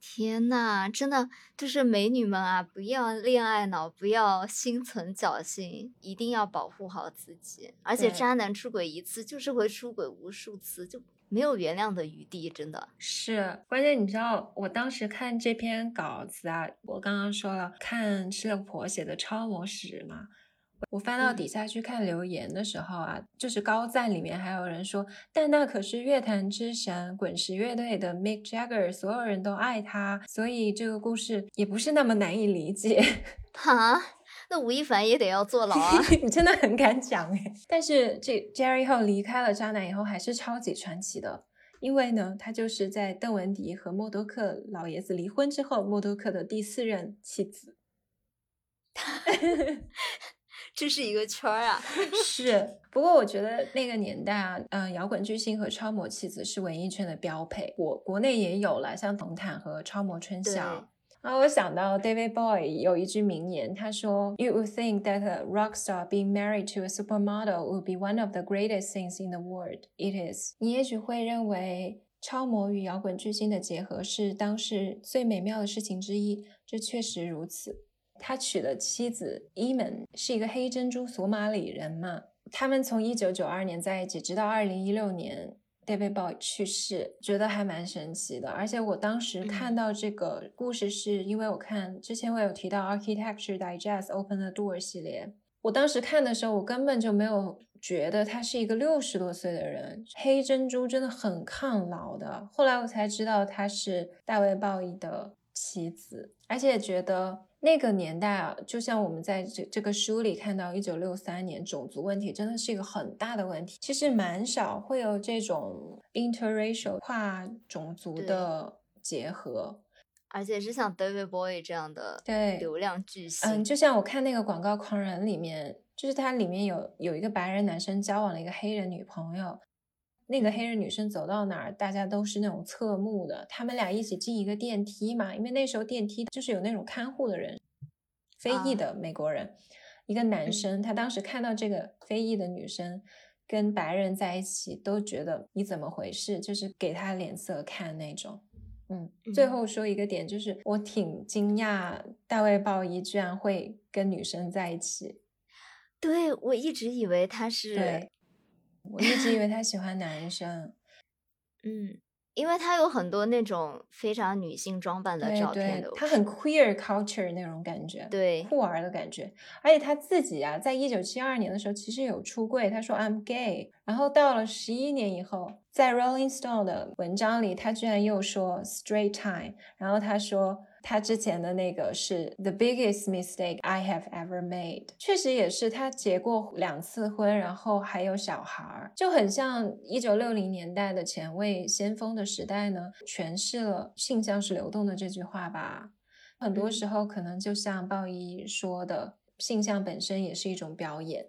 天呐，真的就是美女们啊，不要恋爱脑，不要心存侥幸，一定要保护好自己。而且渣男出轨一次就是会出轨无数次，就没有原谅的余地，真的。是，关键你知道，我当时看这篇稿子啊，我刚刚说了，看吃了婆写的超模史嘛，我翻到底嗯下去看留言的时候啊，就是高赞里面还有人说，但那可是乐坛之神滚石乐队的 Mick Jagger，所有人都爱他，所以这个故事也不是那么难以理解。<laughs> 哈，那吴亦凡也得要坐牢啊！<laughs> 你真的很敢讲哎！但是这 Jerry 后离开了渣男以后，还是超级传奇的，因为呢，他就是在邓文迪和默多克老爷子离婚之后，默多克的第四任妻子。<laughs> 这是一个圈儿啊！是，不过我觉得那个年代啊，嗯、摇滚巨星和超模妻子是文艺圈的标配，我国内也有了，像冯坦和超模春晓。啊，我想到 David Bowie 有一句名言，他说：“You would think that a rock star being married to a supermodel would be one of the greatest things in the world. It is。”你也许会认为超模与摇滚巨星的结合是当时最美妙的事情之一，这确实如此。他娶的妻子伊门是一个黑珍珠索马里人嘛，他们从一九九二年在一起，直到二零一六年 David Bowie 去世，觉得还蛮神奇的。而且我当时看到这个故事，是因为我看之前我有提到 Architecture Digest Open the Door 系列，我当时看的时候，我根本就没有觉得他是一个六十多岁的人。黑珍珠真的很抗老的，后来我才知道他是大卫鲍伊的妻子，而且觉得那个年代啊，就像我们在这这个书里看到，一九六三年种族问题真的是一个很大的问题。其实蛮少会有这种 interracial 跨种族的结合。而且是像 David Bowie 这样的对流量巨星，嗯，就像我看那个广告狂人里面，就是它里面有有一个白人男生交往了一个黑人女朋友，那个黑人女生走到哪儿，大家都是那种侧目的。他们俩一起进一个电梯嘛，因为那时候电梯就是有那种看护的人，非裔啊的美国人，一个男嗯生，他当时看到这个非裔的女生跟白人在一起，都觉得你怎么回事，就是给他脸色看那种。嗯，最嗯后说一个点，就是我挺惊讶，大卫鲍伊居然会跟女生在一起。对我一直以为他是对，我一直以为他喜欢男生。嗯，因为他有很多那种非常女性装扮的对照片他很 queer culture 那种感觉，对酷儿的感觉。而且他自己啊，在一九七二年的时候，其实有出柜，他说 I'm gay。然后到了十一年以后，在 Rolling Stone 的文章里，他居然又说 straight time。然后他说他之前的那个是 the biggest mistake I have ever made。确实也是，他结过两次婚，然后还有小孩儿，就很像一九六零年代的前卫先锋的时代呢，诠释了性向是流动的这句话吧。很多时嗯候可能就像鲍伊说的，性向本身也是一种表演。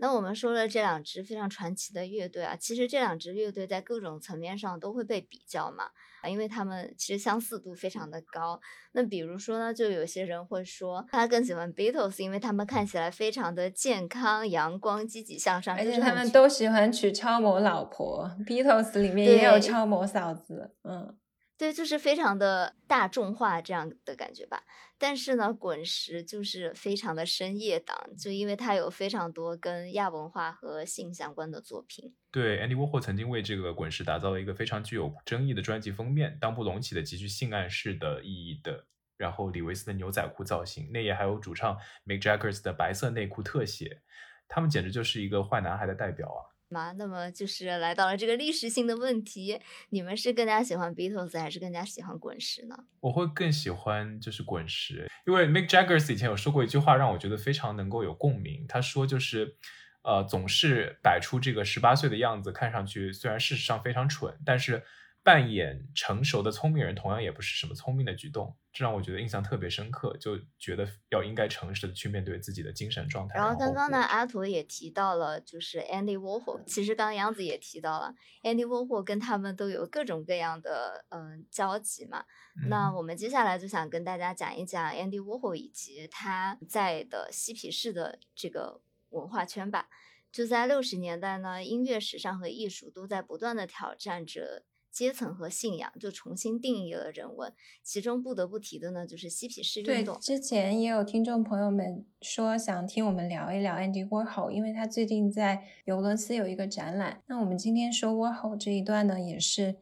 那我们说了这两支非常传奇的乐队啊，其实这两支乐队在各种层面上都会被比较嘛，啊因为他们其实相似度非常的高。那比如说呢，就有些人会说他更喜欢 Beatles，因为他们看起来非常的健康、阳光、积极向上，而且他们都喜欢娶超模老婆，Beatles 里面也有超模嫂子。嗯，对，就是非常的大众化这样的感觉吧。但是呢，滚石就是非常的深夜党，就因为它有非常多跟亚文化和性相关的作品。对，Andy Warhol 曾经为这个滚石打造了一个非常具有争议的专辑封面，裆部隆起的极具性暗示的意义的，然后李维斯的牛仔裤造型，内页还有主唱 Mick Jaggers 的白色内裤特写，他们简直就是一个坏男孩的代表啊！嘛，那么就是来到了这个历史性的问题，你们是更加喜欢 Beatles 还是更加喜欢滚石呢？我会更喜欢就是滚石，因为 Mick Jagger 以前有说过一句话，让我觉得非常能够有共鸣。他说就是，呃，总是摆出这个十八岁的样子，看上去虽然事实上非常蠢，但是扮演成熟的聪明人，同样也不是什么聪明的举动，这让我觉得印象特别深刻，就觉得要应该诚实的去面对自己的精神状态。然后刚刚呢，阿图也提到了，就是 Andy Warhol。其实刚刚杨子也提到了，Andy Warhol 跟他们都有各种各样的嗯交集嘛。那嗯我们接下来就想跟大家讲一讲 Andy Warhol 以及他在的嬉皮士的这个文化圈吧。就在六十年代呢，音乐、时尚和艺术都在不断的挑战着阶层和信仰，就重新定义了人文。其中不得不提的呢，就是嬉皮士运对动，。之前也有听众朋友们说想听我们聊一聊 Andy Warhol，因为他最近在尤伦斯有一个展览。那我们今天说 Warhol 这一段呢，也是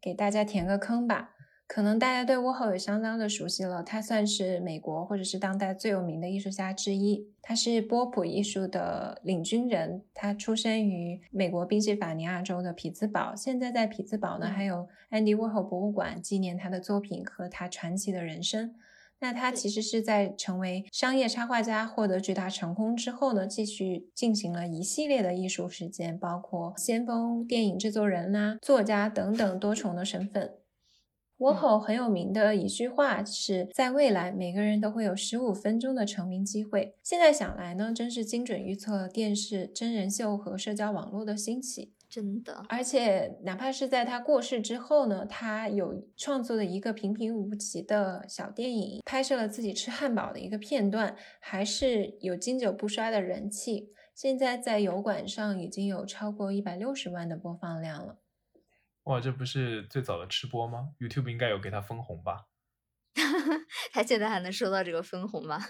给大家填个坑吧。可能大家对 Warhol 也相当的熟悉了，他算是美国或者是当代最有名的艺术家之一。他是波普艺术的领军人，他出生于美国宾夕法尼亚州的匹兹堡。现在在匹兹堡呢，嗯还有安迪沃霍博物馆纪念他的作品和他传奇的人生。那他其实是在成为商业插画家、获得巨大成功之后呢，继续进行了一系列的艺术实践，包括先锋、电影制作人啦、作家等等多重的身份。沃霍很有名的一句话是在未来每个人都会有十五分钟的成名机会。现在想来呢，真是精准预测了电视、真人秀和社交网络的兴起。真的，而且，哪怕是在他过世之后呢，他有创作的一个平平无奇的小电影，拍摄了自己吃汉堡的一个片段，还是有经久不衰的人气。现在在油管上已经有超过一百六十万的播放量了。哇，这不是最早的吃播吗？YouTube 应该有给他分红吧？<laughs> 他现在还能收到这个分红吗？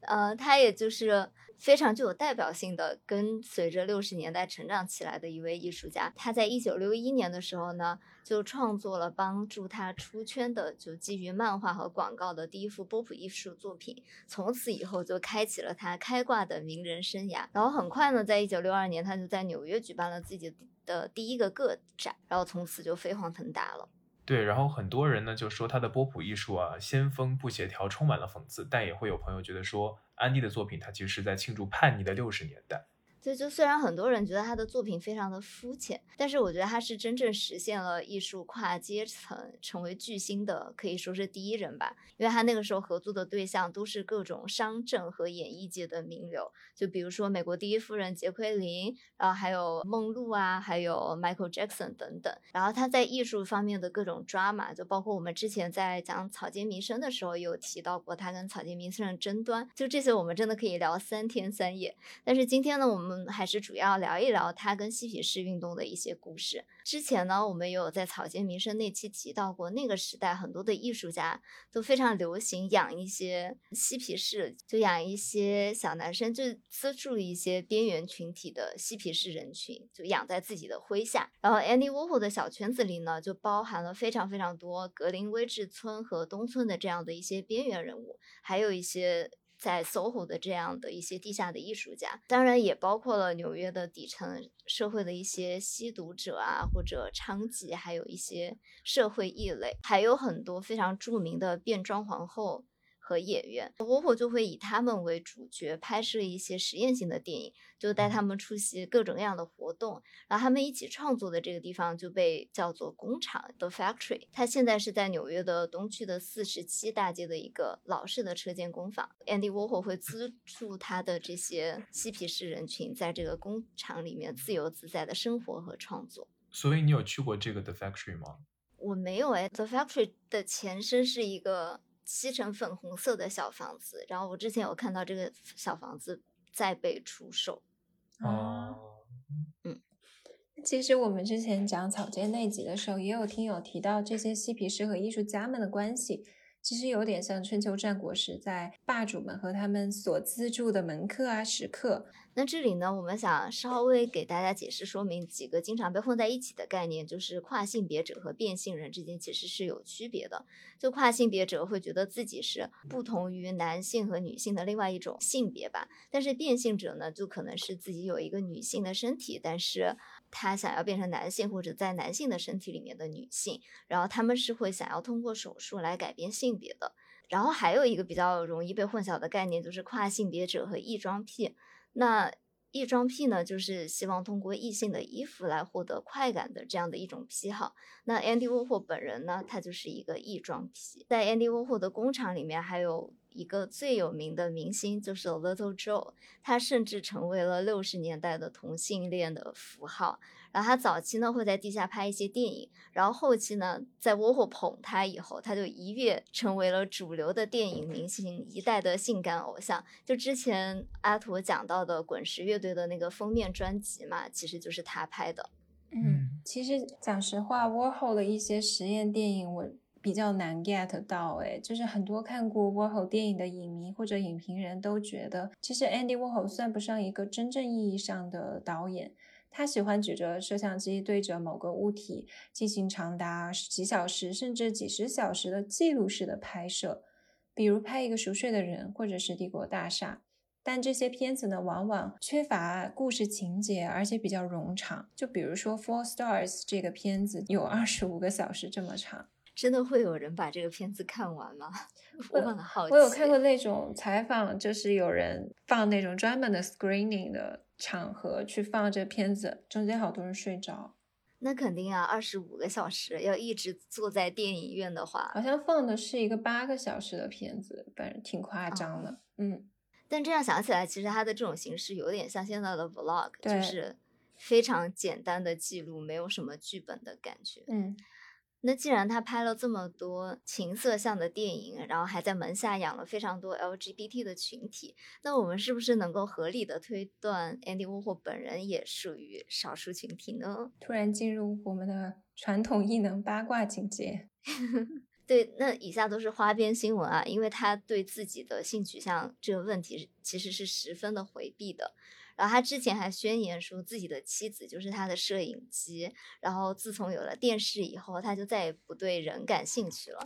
呃，他也就是非常具有代表性的，跟随着六十年代成长起来的一位艺术家。他在一九六一年的时候呢，就创作了帮助他出圈的，就基于漫画和广告的第一幅波普艺术作品。从此以后，就开启了他开挂的名人生涯。然后很快呢，在一九六二年，他就在纽约举办了自己的第一个个展，然后从此就飞黄腾达了。对，然后很多人呢就说他的波普艺术啊先锋不协调，充满了讽刺，但也会有朋友觉得说安迪的作品他其实是在庆祝叛逆的六十年代。所以，就虽然很多人觉得他的作品非常的肤浅，但是我觉得他是真正实现了艺术跨阶层成为巨星的，可以说是第一人吧。因为他那个时候合作的对象都是各种商政和演艺界的名流，就比如说美国第一夫人杰奎琳，然后还有梦露啊，还有 Michael Jackson 等等。然后他在艺术方面的各种 drama，就包括我们之前在讲草间弥生的时候有提到过他跟草间弥生的争端，就这些我们真的可以聊三天三夜。但是今天呢，我们还是主要聊一聊他跟嬉皮士运动的一些故事。之前呢，我们有在草间弥生那期提到过，那个时代很多的艺术家都非常流行养一些嬉皮士，就养一些小男生，就资助一些边缘群体的嬉皮士人群，就养在自己的麾下。然后 Andy Warhol 的小圈子里呢，就包含了非常非常多格林威治村和东村的这样的一些边缘人物，还有一些在 SOHO 的这样的一些地下的艺术家，当然也包括了纽约的底层社会的一些吸毒者啊，或者娼妓，还有一些社会异类，还有很多非常著名的变装皇后。和演员，沃霍就会以他们为主角，拍摄一些实验性的电影，就带他们出席各种各样的活动，然后他们一起创作的这个地方就被叫做工厂 The Factory。它现在是在纽约的东区的四十七大街的一个老式的车间工坊。Andy Warhol 会资助他的这些嬉皮士人群，在这个工厂里面自由自在的生活和创作。所以你有去过这个 The Factory 吗？我没有哎，The Factory 的前身是一个漆成粉红色的小房子，然后我之前有看到这个小房子在被出售。哦，嗯其实我们之前讲草间那集的时候，也有听友提到这些嬉皮士和艺术家们的关系，其实有点像春秋战国时代霸主们和他们所资助的门客啊、食客。那这里呢，我们想稍微给大家解释说明几个经常被混在一起的概念，就是跨性别者和变性人之间其实是有区别的。就跨性别者会觉得自己是不同于男性和女性的另外一种性别吧，但是变性者呢，就可能是自己有一个女性的身体，但是他想要变成男性或者在男性的身体里面的女性，然后他们是会想要通过手术来改变性别的。然后还有一个比较容易被混淆的概念，就是跨性别者和异装癖。那异装癖呢，就是希望通过异性的衣服来获得快感的这样的一种癖好。那 Andy Warhol 本人呢，他就是一个异装癖。在 Andy Warhol 的工厂里面，还有一个最有名的明星，就是 Little Joe，他甚至成为了六十年代的同性恋的符号。然后他早期呢会在地下拍一些电影，然后后期呢在 Warhol 捧他以后，他就一跃成为了主流的电影明星，一代的性感偶像。就之前阿图讲到的滚石乐队的那个封面专辑嘛，其实就是他拍的。嗯，其实讲实话，Warhol 的一些实验电影我比较难 get 到，诶，就是很多看过 Warhol 电影的影迷或者影评人都觉得，其实 Andy Warhol 算不上一个真正意义上的导演。他喜欢举着摄像机对着某个物体进行长达几小时甚至几十小时的记录式的拍摄，比如拍一个熟睡的人，或者是帝国大厦。但这些片子呢，往往缺乏故事情节，而且比较冗长。就比如说《Four Stars》这个片子，有二十五个小时这么长。真的会有人把这个片子看完吗？<laughs> 我很好奇。我有看过那种采访，就是有人放那种专门的 screening 的。场合去放这片子，中间好多人睡着，那肯定啊，二十五个小时要一直坐在电影院的话，好像放的是一个八个小时的片子，反正挺夸张的。嗯，但这样想起来，其实它的这种形式有点像现在的 vlog，就是非常简单的记录，没有什么剧本的感觉。嗯。那既然他拍了这么多情色向的电影，然后还在门下养了非常多 LGBT 的群体，那我们是不是能够合理的推断 Andy Warhol 本人也属于少数群体呢？突然进入我们的传统异能八卦情节。<laughs> 对，那以下都是花边新闻啊，因为他对自己的性取向这个问题其实是十分的回避的。然后他之前还宣言说自己的妻子就是他的摄影机，然后自从有了电视以后，他就再也不对人感兴趣了。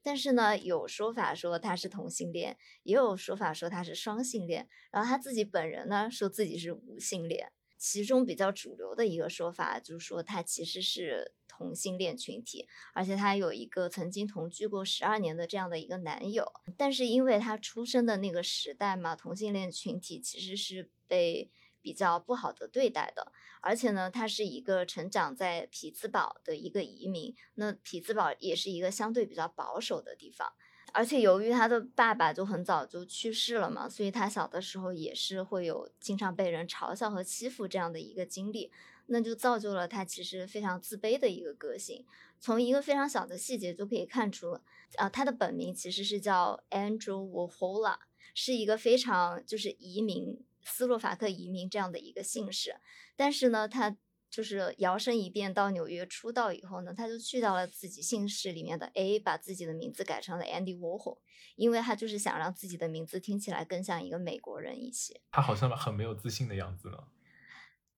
但是呢，有说法说他是同性恋，也有说法说他是双性恋。然后他自己本人呢，说自己是无性恋。其中比较主流的一个说法就是说他其实是同性恋群体，而且他有一个曾经同居过十二年的这样的一个男友。但是因为他出生的那个时代嘛，同性恋群体其实是被比较不好的对待的。而且呢，他是一个成长在匹兹堡的一个移民，那匹兹堡也是一个相对比较保守的地方。而且由于他的爸爸就很早就去世了嘛，所以他小的时候也是会有经常被人嘲笑和欺负这样的一个经历，那就造就了他其实非常自卑的一个个性。从一个非常小的细节就可以看出，啊，他的本名其实是叫 Andrew w a h o l a 是一个非常就是移民斯洛伐克移民这样的一个姓氏，但是呢，他。就是摇身一变到纽约出道以后呢，他就去掉了自己姓氏里面的 A，把自己的名字改成了 Andy Warhol，因为他就是想让自己的名字听起来更像一个美国人一些。他好像很没有自信的样子呢。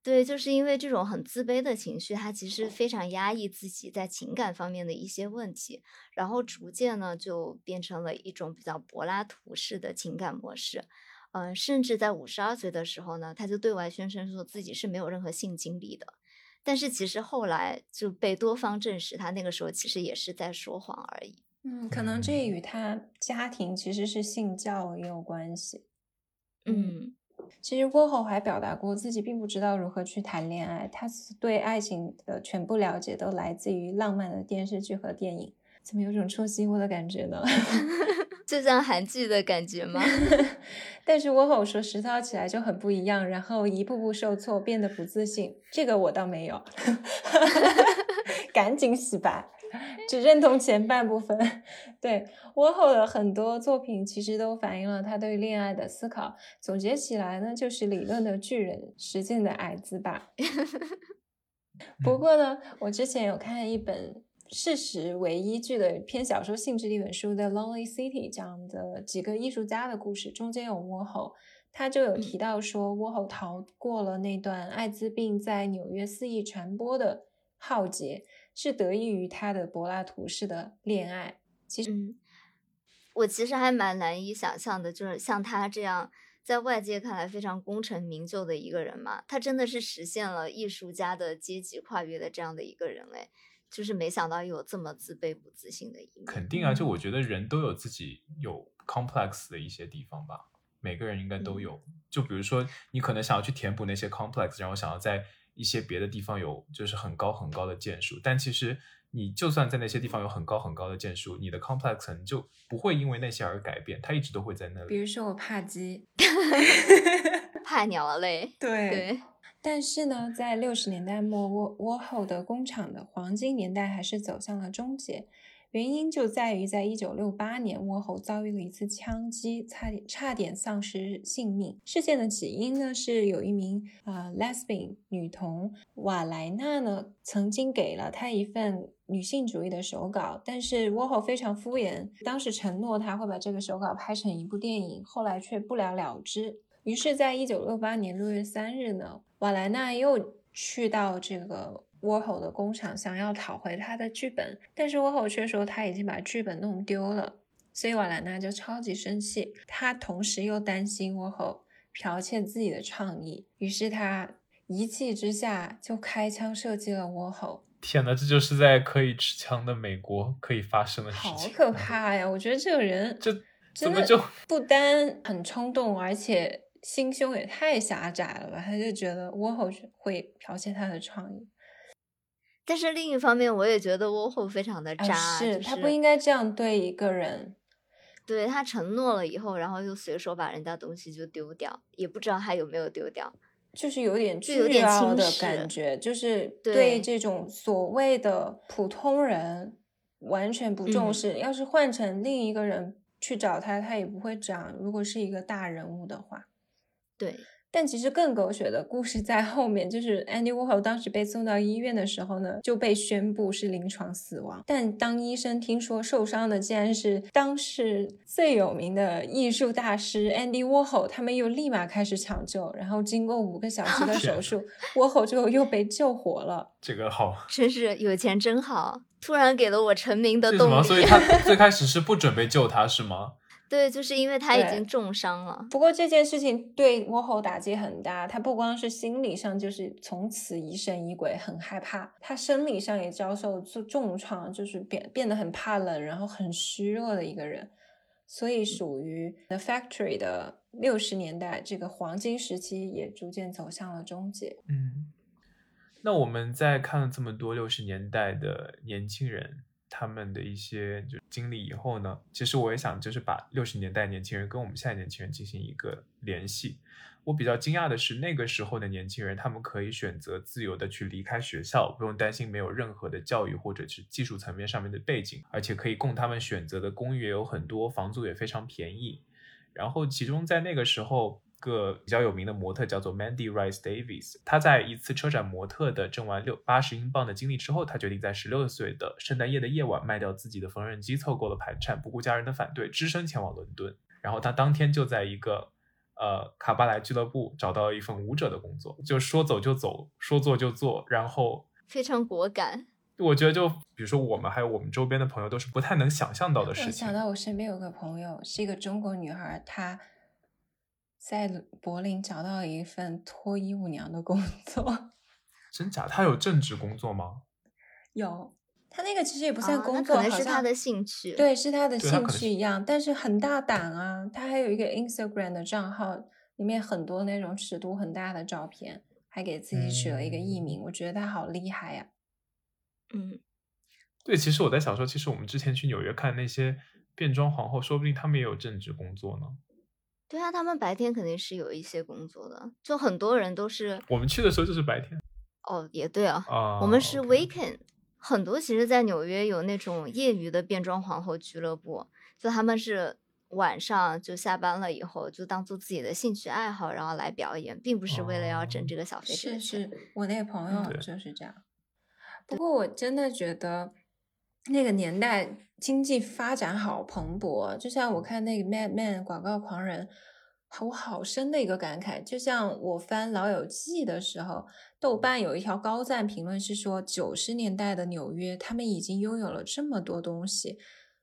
对，就是因为这种很自卑的情绪，他其实非常压抑自己在情感方面的一些问题，然后逐渐呢就变成了一种比较柏拉图式的情感模式。嗯，甚至在五十二岁的时候呢，他就对外宣称说自己是没有任何性经历的。但是其实后来就被多方证实，他那个时候其实也是在说谎而已。嗯，可能这与他家庭其实是性教也有关系。嗯，其实郭后还表达过自己并不知道如何去谈恋爱，他对爱情的全部了解都来自于浪漫的电视剧和电影。怎么有种戳心窝的感觉呢？<laughs> 就像韩剧的感觉吗？<laughs> 但是我吼说实操起来就很不一样，然后一步步受挫，变得不自信。这个我倒没有，<laughs> 赶紧洗白，只认同前半部分。对我吼的很多作品，其实都反映了他对恋爱的思考。总结起来呢，就是理论的巨人，实践的矮子吧。<laughs> 不过呢，我之前有看一本。事实为依据的偏小说性质的一本书《The Lonely City》讲的几个艺术家的故事，中间有窝吼，他就有提到说，窝吼逃过了那段艾滋病在纽约肆意传播的浩劫，是得益于他的柏拉图式的恋爱。其实，我其实还蛮难以想象的，就是像他这样在外界看来非常功成名就的一个人嘛，他真的是实现了艺术家的阶级跨越的这样的一个人嘞。就是没想到有这么自卑不自信的一面。肯定啊，就我觉得人都有自己有 complex 的一些地方吧。每个人应该都嗯有。就比如说，你可能想要去填补那些 complex，然后想要在一些别的地方有就是很高很高的建树，但其实你就算在那些地方有很高很高的建树，你的 complex 可能就不会因为那些而改变，它一直都会在那里。比如说我怕鸡，<laughs> 怕鸟类。对对，但是呢，在六十年代末，沃沃后的工厂的黄金年代还是走向了终结。原因就在于，在一九六八年，沃后遭遇了一次枪击，差点差点丧失性命。事件的起因呢，是有一名呃 lesbian 女童瓦莱娜呢，曾经给了她一份女性主义的手稿，但是沃后非常敷衍，当时承诺他会把这个手稿拍成一部电影，后来却不了了之。于是，在一九六八年六月三日呢，瓦莱娜又去到这个沃吼的工厂，想要讨回他的剧本，但是沃吼却说他已经把剧本弄丢了，所以瓦莱娜就超级生气。他同时又担心沃吼剽窃自己的创意，于是他一气之下就开枪射击了沃吼。天呐，这就是在可以持枪的美国可以发生的事情好，可！怕呀！我觉得这个人这怎么就不单很冲动，而且心胸也太狭窄了吧？他就觉得倭寇会剽窃他的创意，但是另一方面，我也觉得窝后非常的啊渣，是就他不应该这样对一个人。对他承诺了以后，然后又随手把人家东西就丢掉，也不知道他有没有丢掉。就是有点就有点巨傲的感觉，就是对对这种所谓的普通人完全不重嗯视。要是换成另一个人去找他，他也不会这样。如果是一个大人物的话，对，但其实更狗血的故事在后面，就是 Andy Warhol 当时被送到医院的时候呢，就被宣布是临床死亡。但当医生听说受伤的竟然是当时最有名的艺术大师 Andy Warhol，他们又立马开始抢救，然后经过五个小时的手 <laughs> 术，Warhol 最后又被救活了。这个好？真是有钱真好，突然给了我成名的？动力。所以他最开始是不准备救他，是吗？对，就是因为他已经重伤了。不过这件事情对 Warhol 打击很大，他不光是心理上，就是从此疑神疑鬼，很害怕；他生理上也遭受重重创，就是变变得很怕冷，然后很虚弱的一个人。所以属于 The Factory 的六十年代这个黄金时期也逐渐走向了终结。嗯，那我们在看了这么多六十年代的年轻人他们的一些就经历以后呢，其实我也想就是把六十年代年轻人跟我们现在年轻人进行一个联系。我比较惊讶的是，那个时候的年轻人，他们可以选择自由的去离开学校，不用担心没有任何的教育或者是技术层面上面的背景，而且可以供他们选择的公寓也有很多，房租也非常便宜。然后，其中在那个时候，个比较有名的模特叫做 Mandy Rice Davis，她在一次车展模特的挣完六八十英镑的经历之后，她决定在十六岁的圣诞夜的夜晚卖掉自己的缝纫机，凑够了盘缠，不顾家人的反对，只身前往伦敦。然后她当天就在一个呃卡巴莱俱乐部找到了一份舞者的工作，就说走就走，说做就做。然后非常果敢。我觉得，就比如说我们还有我们周边的朋友，都是不太能想象到的事情想。到我身边有个朋友是一个中国女孩，她在柏林找到了一份脱衣舞娘的工作。<laughs> 真假？他有正职工作吗？有，他那个其实也不不算工作，哦可能是他的兴趣。，对，是他的兴趣一样，但是很大胆啊！他还有一个 Instagram 的账号，里面很多那种尺度很大的照片，还给自己取了一个艺名，嗯我觉得他好厉害呀、嗯，对，其实我在想说，其实我们之前去纽约看那些变装皇后，说不定他们也有正职工作呢。对啊，他们白天肯定是有一些工作的，就很多人都是我们去的时候就是白天哦，也对啊，啊。我们是 weekend，很多其实，在纽约有那种业余的变装皇后俱乐部，就他们是晚上就下班了以后，就当做自己的兴趣爱好，然后来表演，并不是为了要挣哦这个小费是这个钱。是，我那个朋嗯友就是这样。不过我真的觉得那个年代经济发展好蓬勃，就像我看那个 Mad Men 广告狂人，我好深的一个感慨。就像我翻《老友记》的时候，豆瓣有一条高赞评论是说，九十年代的纽约，他们已经拥有了这么多东西。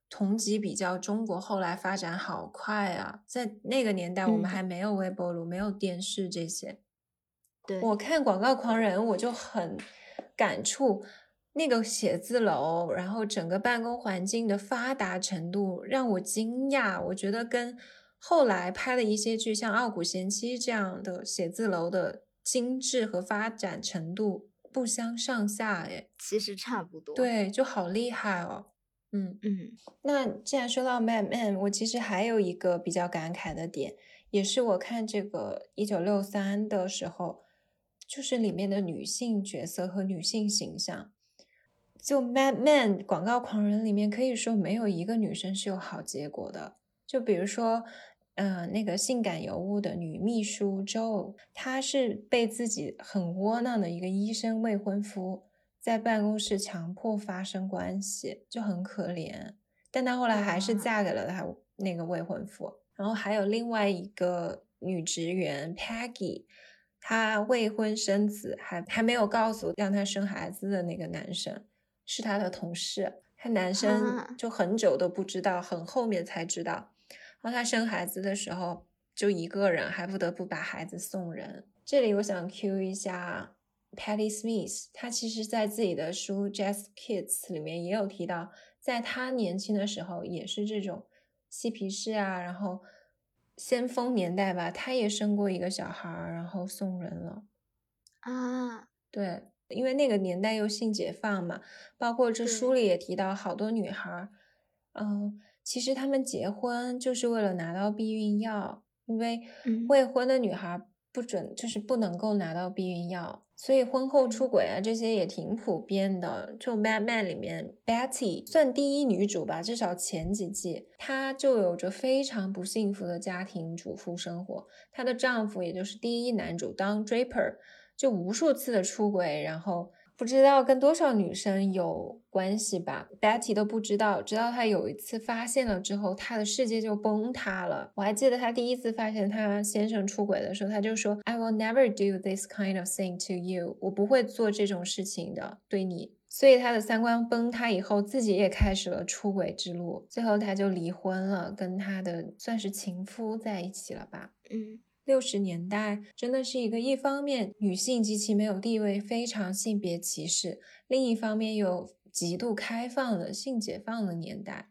同级比较，中国后来发展好快啊！在那个年代，我们嗯还没有微波炉，没有电视这些。对，我看《广告狂人》，我就很感触那个写字楼，然后整个办公环境的发达程度让我惊讶。我觉得跟后来拍的一些剧，像《傲骨贤妻》这样的写字楼的精致和发展程度不相上下，哎，其实差不多。，对，就好厉害哦。嗯，嗯那既然说到 Mad Men，我其实还有一个比较感慨的点，也是我看这个一九六三的时候，就是里面的女性角色和女性形象。就 Mad Men 广告狂人里面，可以说没有一个女生是有好结果的。就比如说，嗯、那个性感尤物的女秘书 Jo，她是被自己很窝囊的一个医生未婚夫在办公室强迫发生关系，就很可怜。但她后来还是啊嫁给了她那个未婚夫。然后还有另外一个女职员 Peggy，她未婚生子，还还没有告诉让她生孩子的那个男生是他的同事。他男生啊就很久都不知道，很后面才知道。然后他生孩子的时候就一个人，还不得不把孩子送人。这里我想 cue 一下 Patty Smith，她其实在自己的书《Jazz Kids》里面也有提到，在她年轻的时候也是这种嬉皮士啊，然后先锋年代吧，她也生过一个小孩儿，然后送人了。啊，对，因为那个年代又性解放嘛，包括这书里也提到好多女孩儿，嗯，其实她们结婚就是为了拿到避孕药，因为嗯未婚的女孩儿不准，就是不能够拿到避孕药，所以婚后出轨啊这些也挺普遍的。就《Mad Men》里面，Betty 算第一女主吧，至少前几季，她就有着非常不幸福的家庭主妇生活。她的丈夫也就是第一男主 Don Draper，就无数次的出轨，然后不知道跟多少女生有关系吧，Betty 都不知道，直到她有一次发现了之后，她的世界就崩塌了。我还记得她第一次发现她先生出轨的时候，她就说：“I will never do this kind of thing to you，我不会做这种事情的，对你。”所以她的三观崩塌以后，自己也开始了出轨之路，最后她就离婚了，跟她的算是情夫在一起了吧。嗯六十年代真的是一个一方面女性极其没有地位，非常性别歧视；另一方面又极度开放的性解放的年代。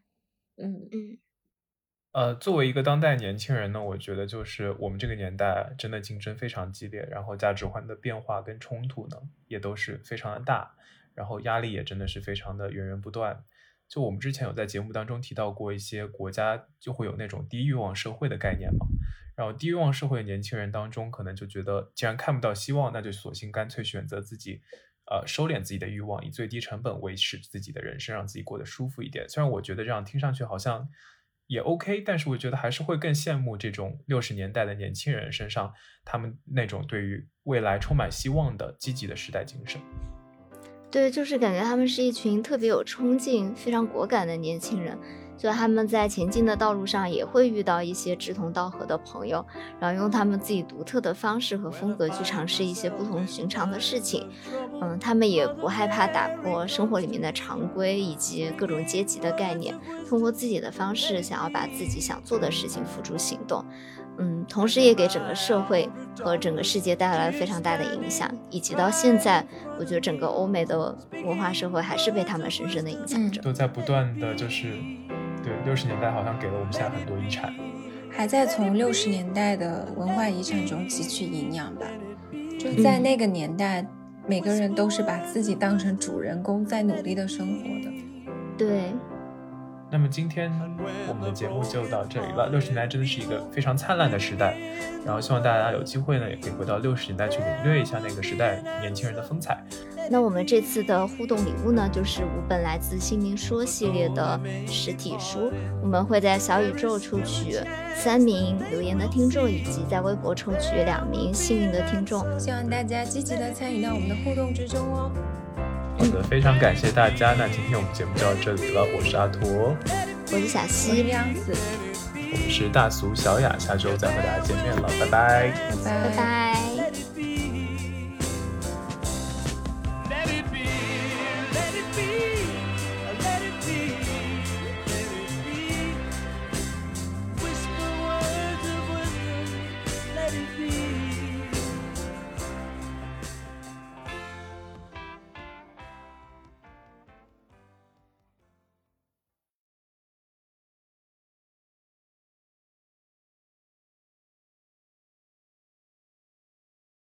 嗯嗯呃，作为一个当代年轻人呢，我觉得就是我们这个年代真的竞争非常激烈，然后价值观的变化跟冲突呢也都是非常的大，然后压力也真的是非常的源源不断。就我们之前有在节目当中提到过一些国家就会有那种低欲望社会的概念嘛，然后低欲望社会的年轻人当中，可能就觉得既然看不到希望，那就索性干脆选择自己，呃，收敛自己的欲望，以最低成本维持自己的人生，让自己过得舒服一点。虽然我觉得这样听上去好像也 OK，但是我觉得还是会更羡慕这种六十年代的年轻人身上他们那种对于未来充满希望的积极的时代精神。对，就是感觉他们是一群特别有冲劲、非常果敢的年轻人。就他们在前进的道路上也会遇到一些志同道合的朋友，然后用他们自己独特的方式和风格去尝试一些不同寻常的事情。嗯，他们也不害怕打破生活里面的常规以及各种阶级的概念，通过自己的方式想要把自己想做的事情付诸行动。嗯，同时也给整个社会和整个世界带来了非常大的影响，以及到现在，我觉得整个欧美的文化社会还是被他们深深的影响着。都在不断的就是，对六十年代好像给了我们现在很多遗产。还在从六十年代的文化遗产中汲取营养吧。就在那个年代，每个人都是把自己当成主人公，在努力的生活的。对，那么今天我们的节目就到这里了。六十年代真的是一个非常灿烂的时代，然后希望大家有机会呢，也可以回到六十年代去领略一下那个时代年轻人的风采。那我们这次的互动礼物呢，就是五本来自《新民说》系列的实体书，我们会在小宇宙抽取三名留言的听众，以及在微博抽取两名幸运的听众。希望大家积极的参与到我们的互动之中哦。好的，非常感谢大家。那今天我们节目就到这里了，我是阿驼，我是小溪，亮子，我们是大俗小雅，下周再和大家见面了，拜拜。拜拜拜。